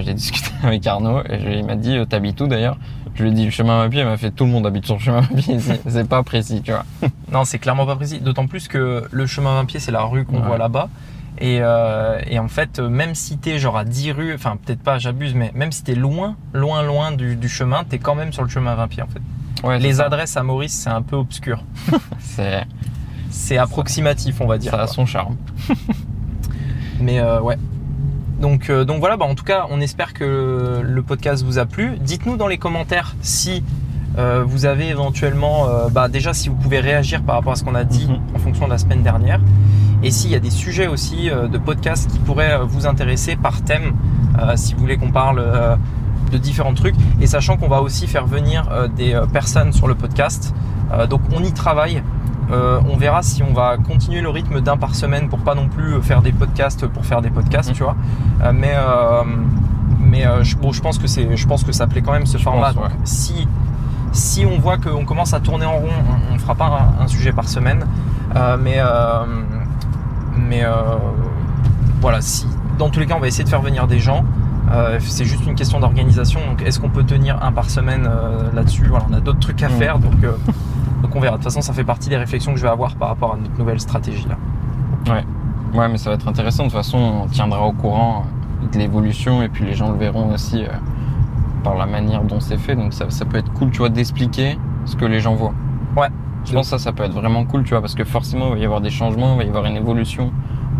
j'ai discuté avec Arnaud et je- il m'a dit t'habites où d'ailleurs? Je lui ai dit le chemin à pied, il m'a fait tout le monde habite sur le chemin à pied, ici. c'est pas précis tu vois. Non, c'est clairement pas précis. D'autant plus que le chemin 20 pieds, c'est la rue qu'on Ouais. voit là-bas. Et, euh, et en fait, euh, même si t'es genre à 10 rues, enfin peut-être pas, j'abuse, mais même si t'es loin, loin, loin du, du chemin, t'es quand même sur le chemin 20 pieds en fait. Ouais, Les ça. adresses à Maurice, c'est un peu obscur. c'est C'est approximatif, on va dire. ça a quoi. son charme. Mais euh, ouais. Donc, euh, donc voilà, bah, en tout cas, on espère que le podcast vous a plu. Dites-nous dans les commentaires si euh, vous avez éventuellement, euh, bah, déjà si vous pouvez réagir par rapport à ce qu'on a dit Mhm. en fonction de la semaine dernière. Et s'il y a des sujets aussi euh, de podcasts qui pourraient euh, vous intéresser par thème, euh, si vous voulez qu'on parle de différents trucs. Et sachant qu'on va aussi faire venir des personnes sur le podcast. Donc on y travaille. Euh, on verra si on va continuer le rythme d'un par semaine pour pas non plus faire des podcasts pour faire des podcasts, Mhm. tu vois. Euh, mais euh, mais je, bon, je pense que c'est, je pense que ça plaît quand même ce format. pense, Donc, si si on voit qu'on commence à tourner en rond, on, on fera pas un, un sujet par semaine. Mais mais euh, voilà, si dans tous les cas on va essayer de faire venir des gens. Euh, c'est juste une question d'organisation. Donc, est-ce qu'on peut tenir un par semaine euh, là-dessus? Voilà, on a d'autres trucs à Mhm. faire, donc euh, donc on verra. De toute façon, ça fait partie des réflexions que je vais avoir par rapport à notre nouvelle stratégie là. Ouais, mais ça va être intéressant. De toute façon, on tiendra au courant de l'évolution et puis les gens le verront aussi par la manière dont c'est fait. Donc ça, ça peut être cool, tu vois, d'expliquer ce que les gens voient. Ouais. Je pense que ça, ça peut être vraiment cool, tu vois, parce que forcément, il va y avoir des changements, il va y avoir une évolution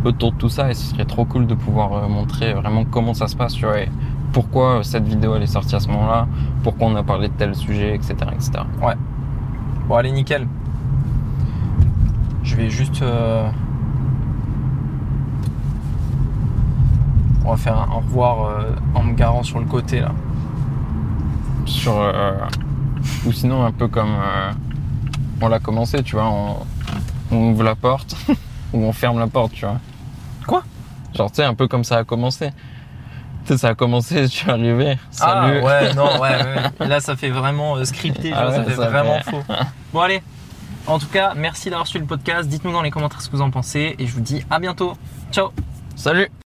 autour de tout ça et ce serait trop cool de pouvoir euh, montrer vraiment comment ça se passe, tu vois, et pourquoi cette vidéo elle est sortie à ce moment-là, pourquoi on a parlé de tel sujet, etc. etc. Bon, allez, nickel. Je vais juste. euh, On va faire un au revoir euh, en me garant sur le côté là. Sur, euh, ou sinon un peu comme euh, on l'a commencé, tu vois, on, on ouvre la porte ou on ferme la porte, tu vois. Quoi? Genre, tu sais, un peu comme ça a commencé. Tu sais, ça a commencé, je suis arrivé. Salut. Ah ouais, non, ouais, ouais. Là, ça fait vraiment euh, scripté, Ah genre, ça fait ça vraiment fait- faux. Bon, allez. En tout cas, merci d'avoir suivi le podcast. Dites-nous dans les commentaires ce que vous en pensez et je vous dis à bientôt. Ciao Salut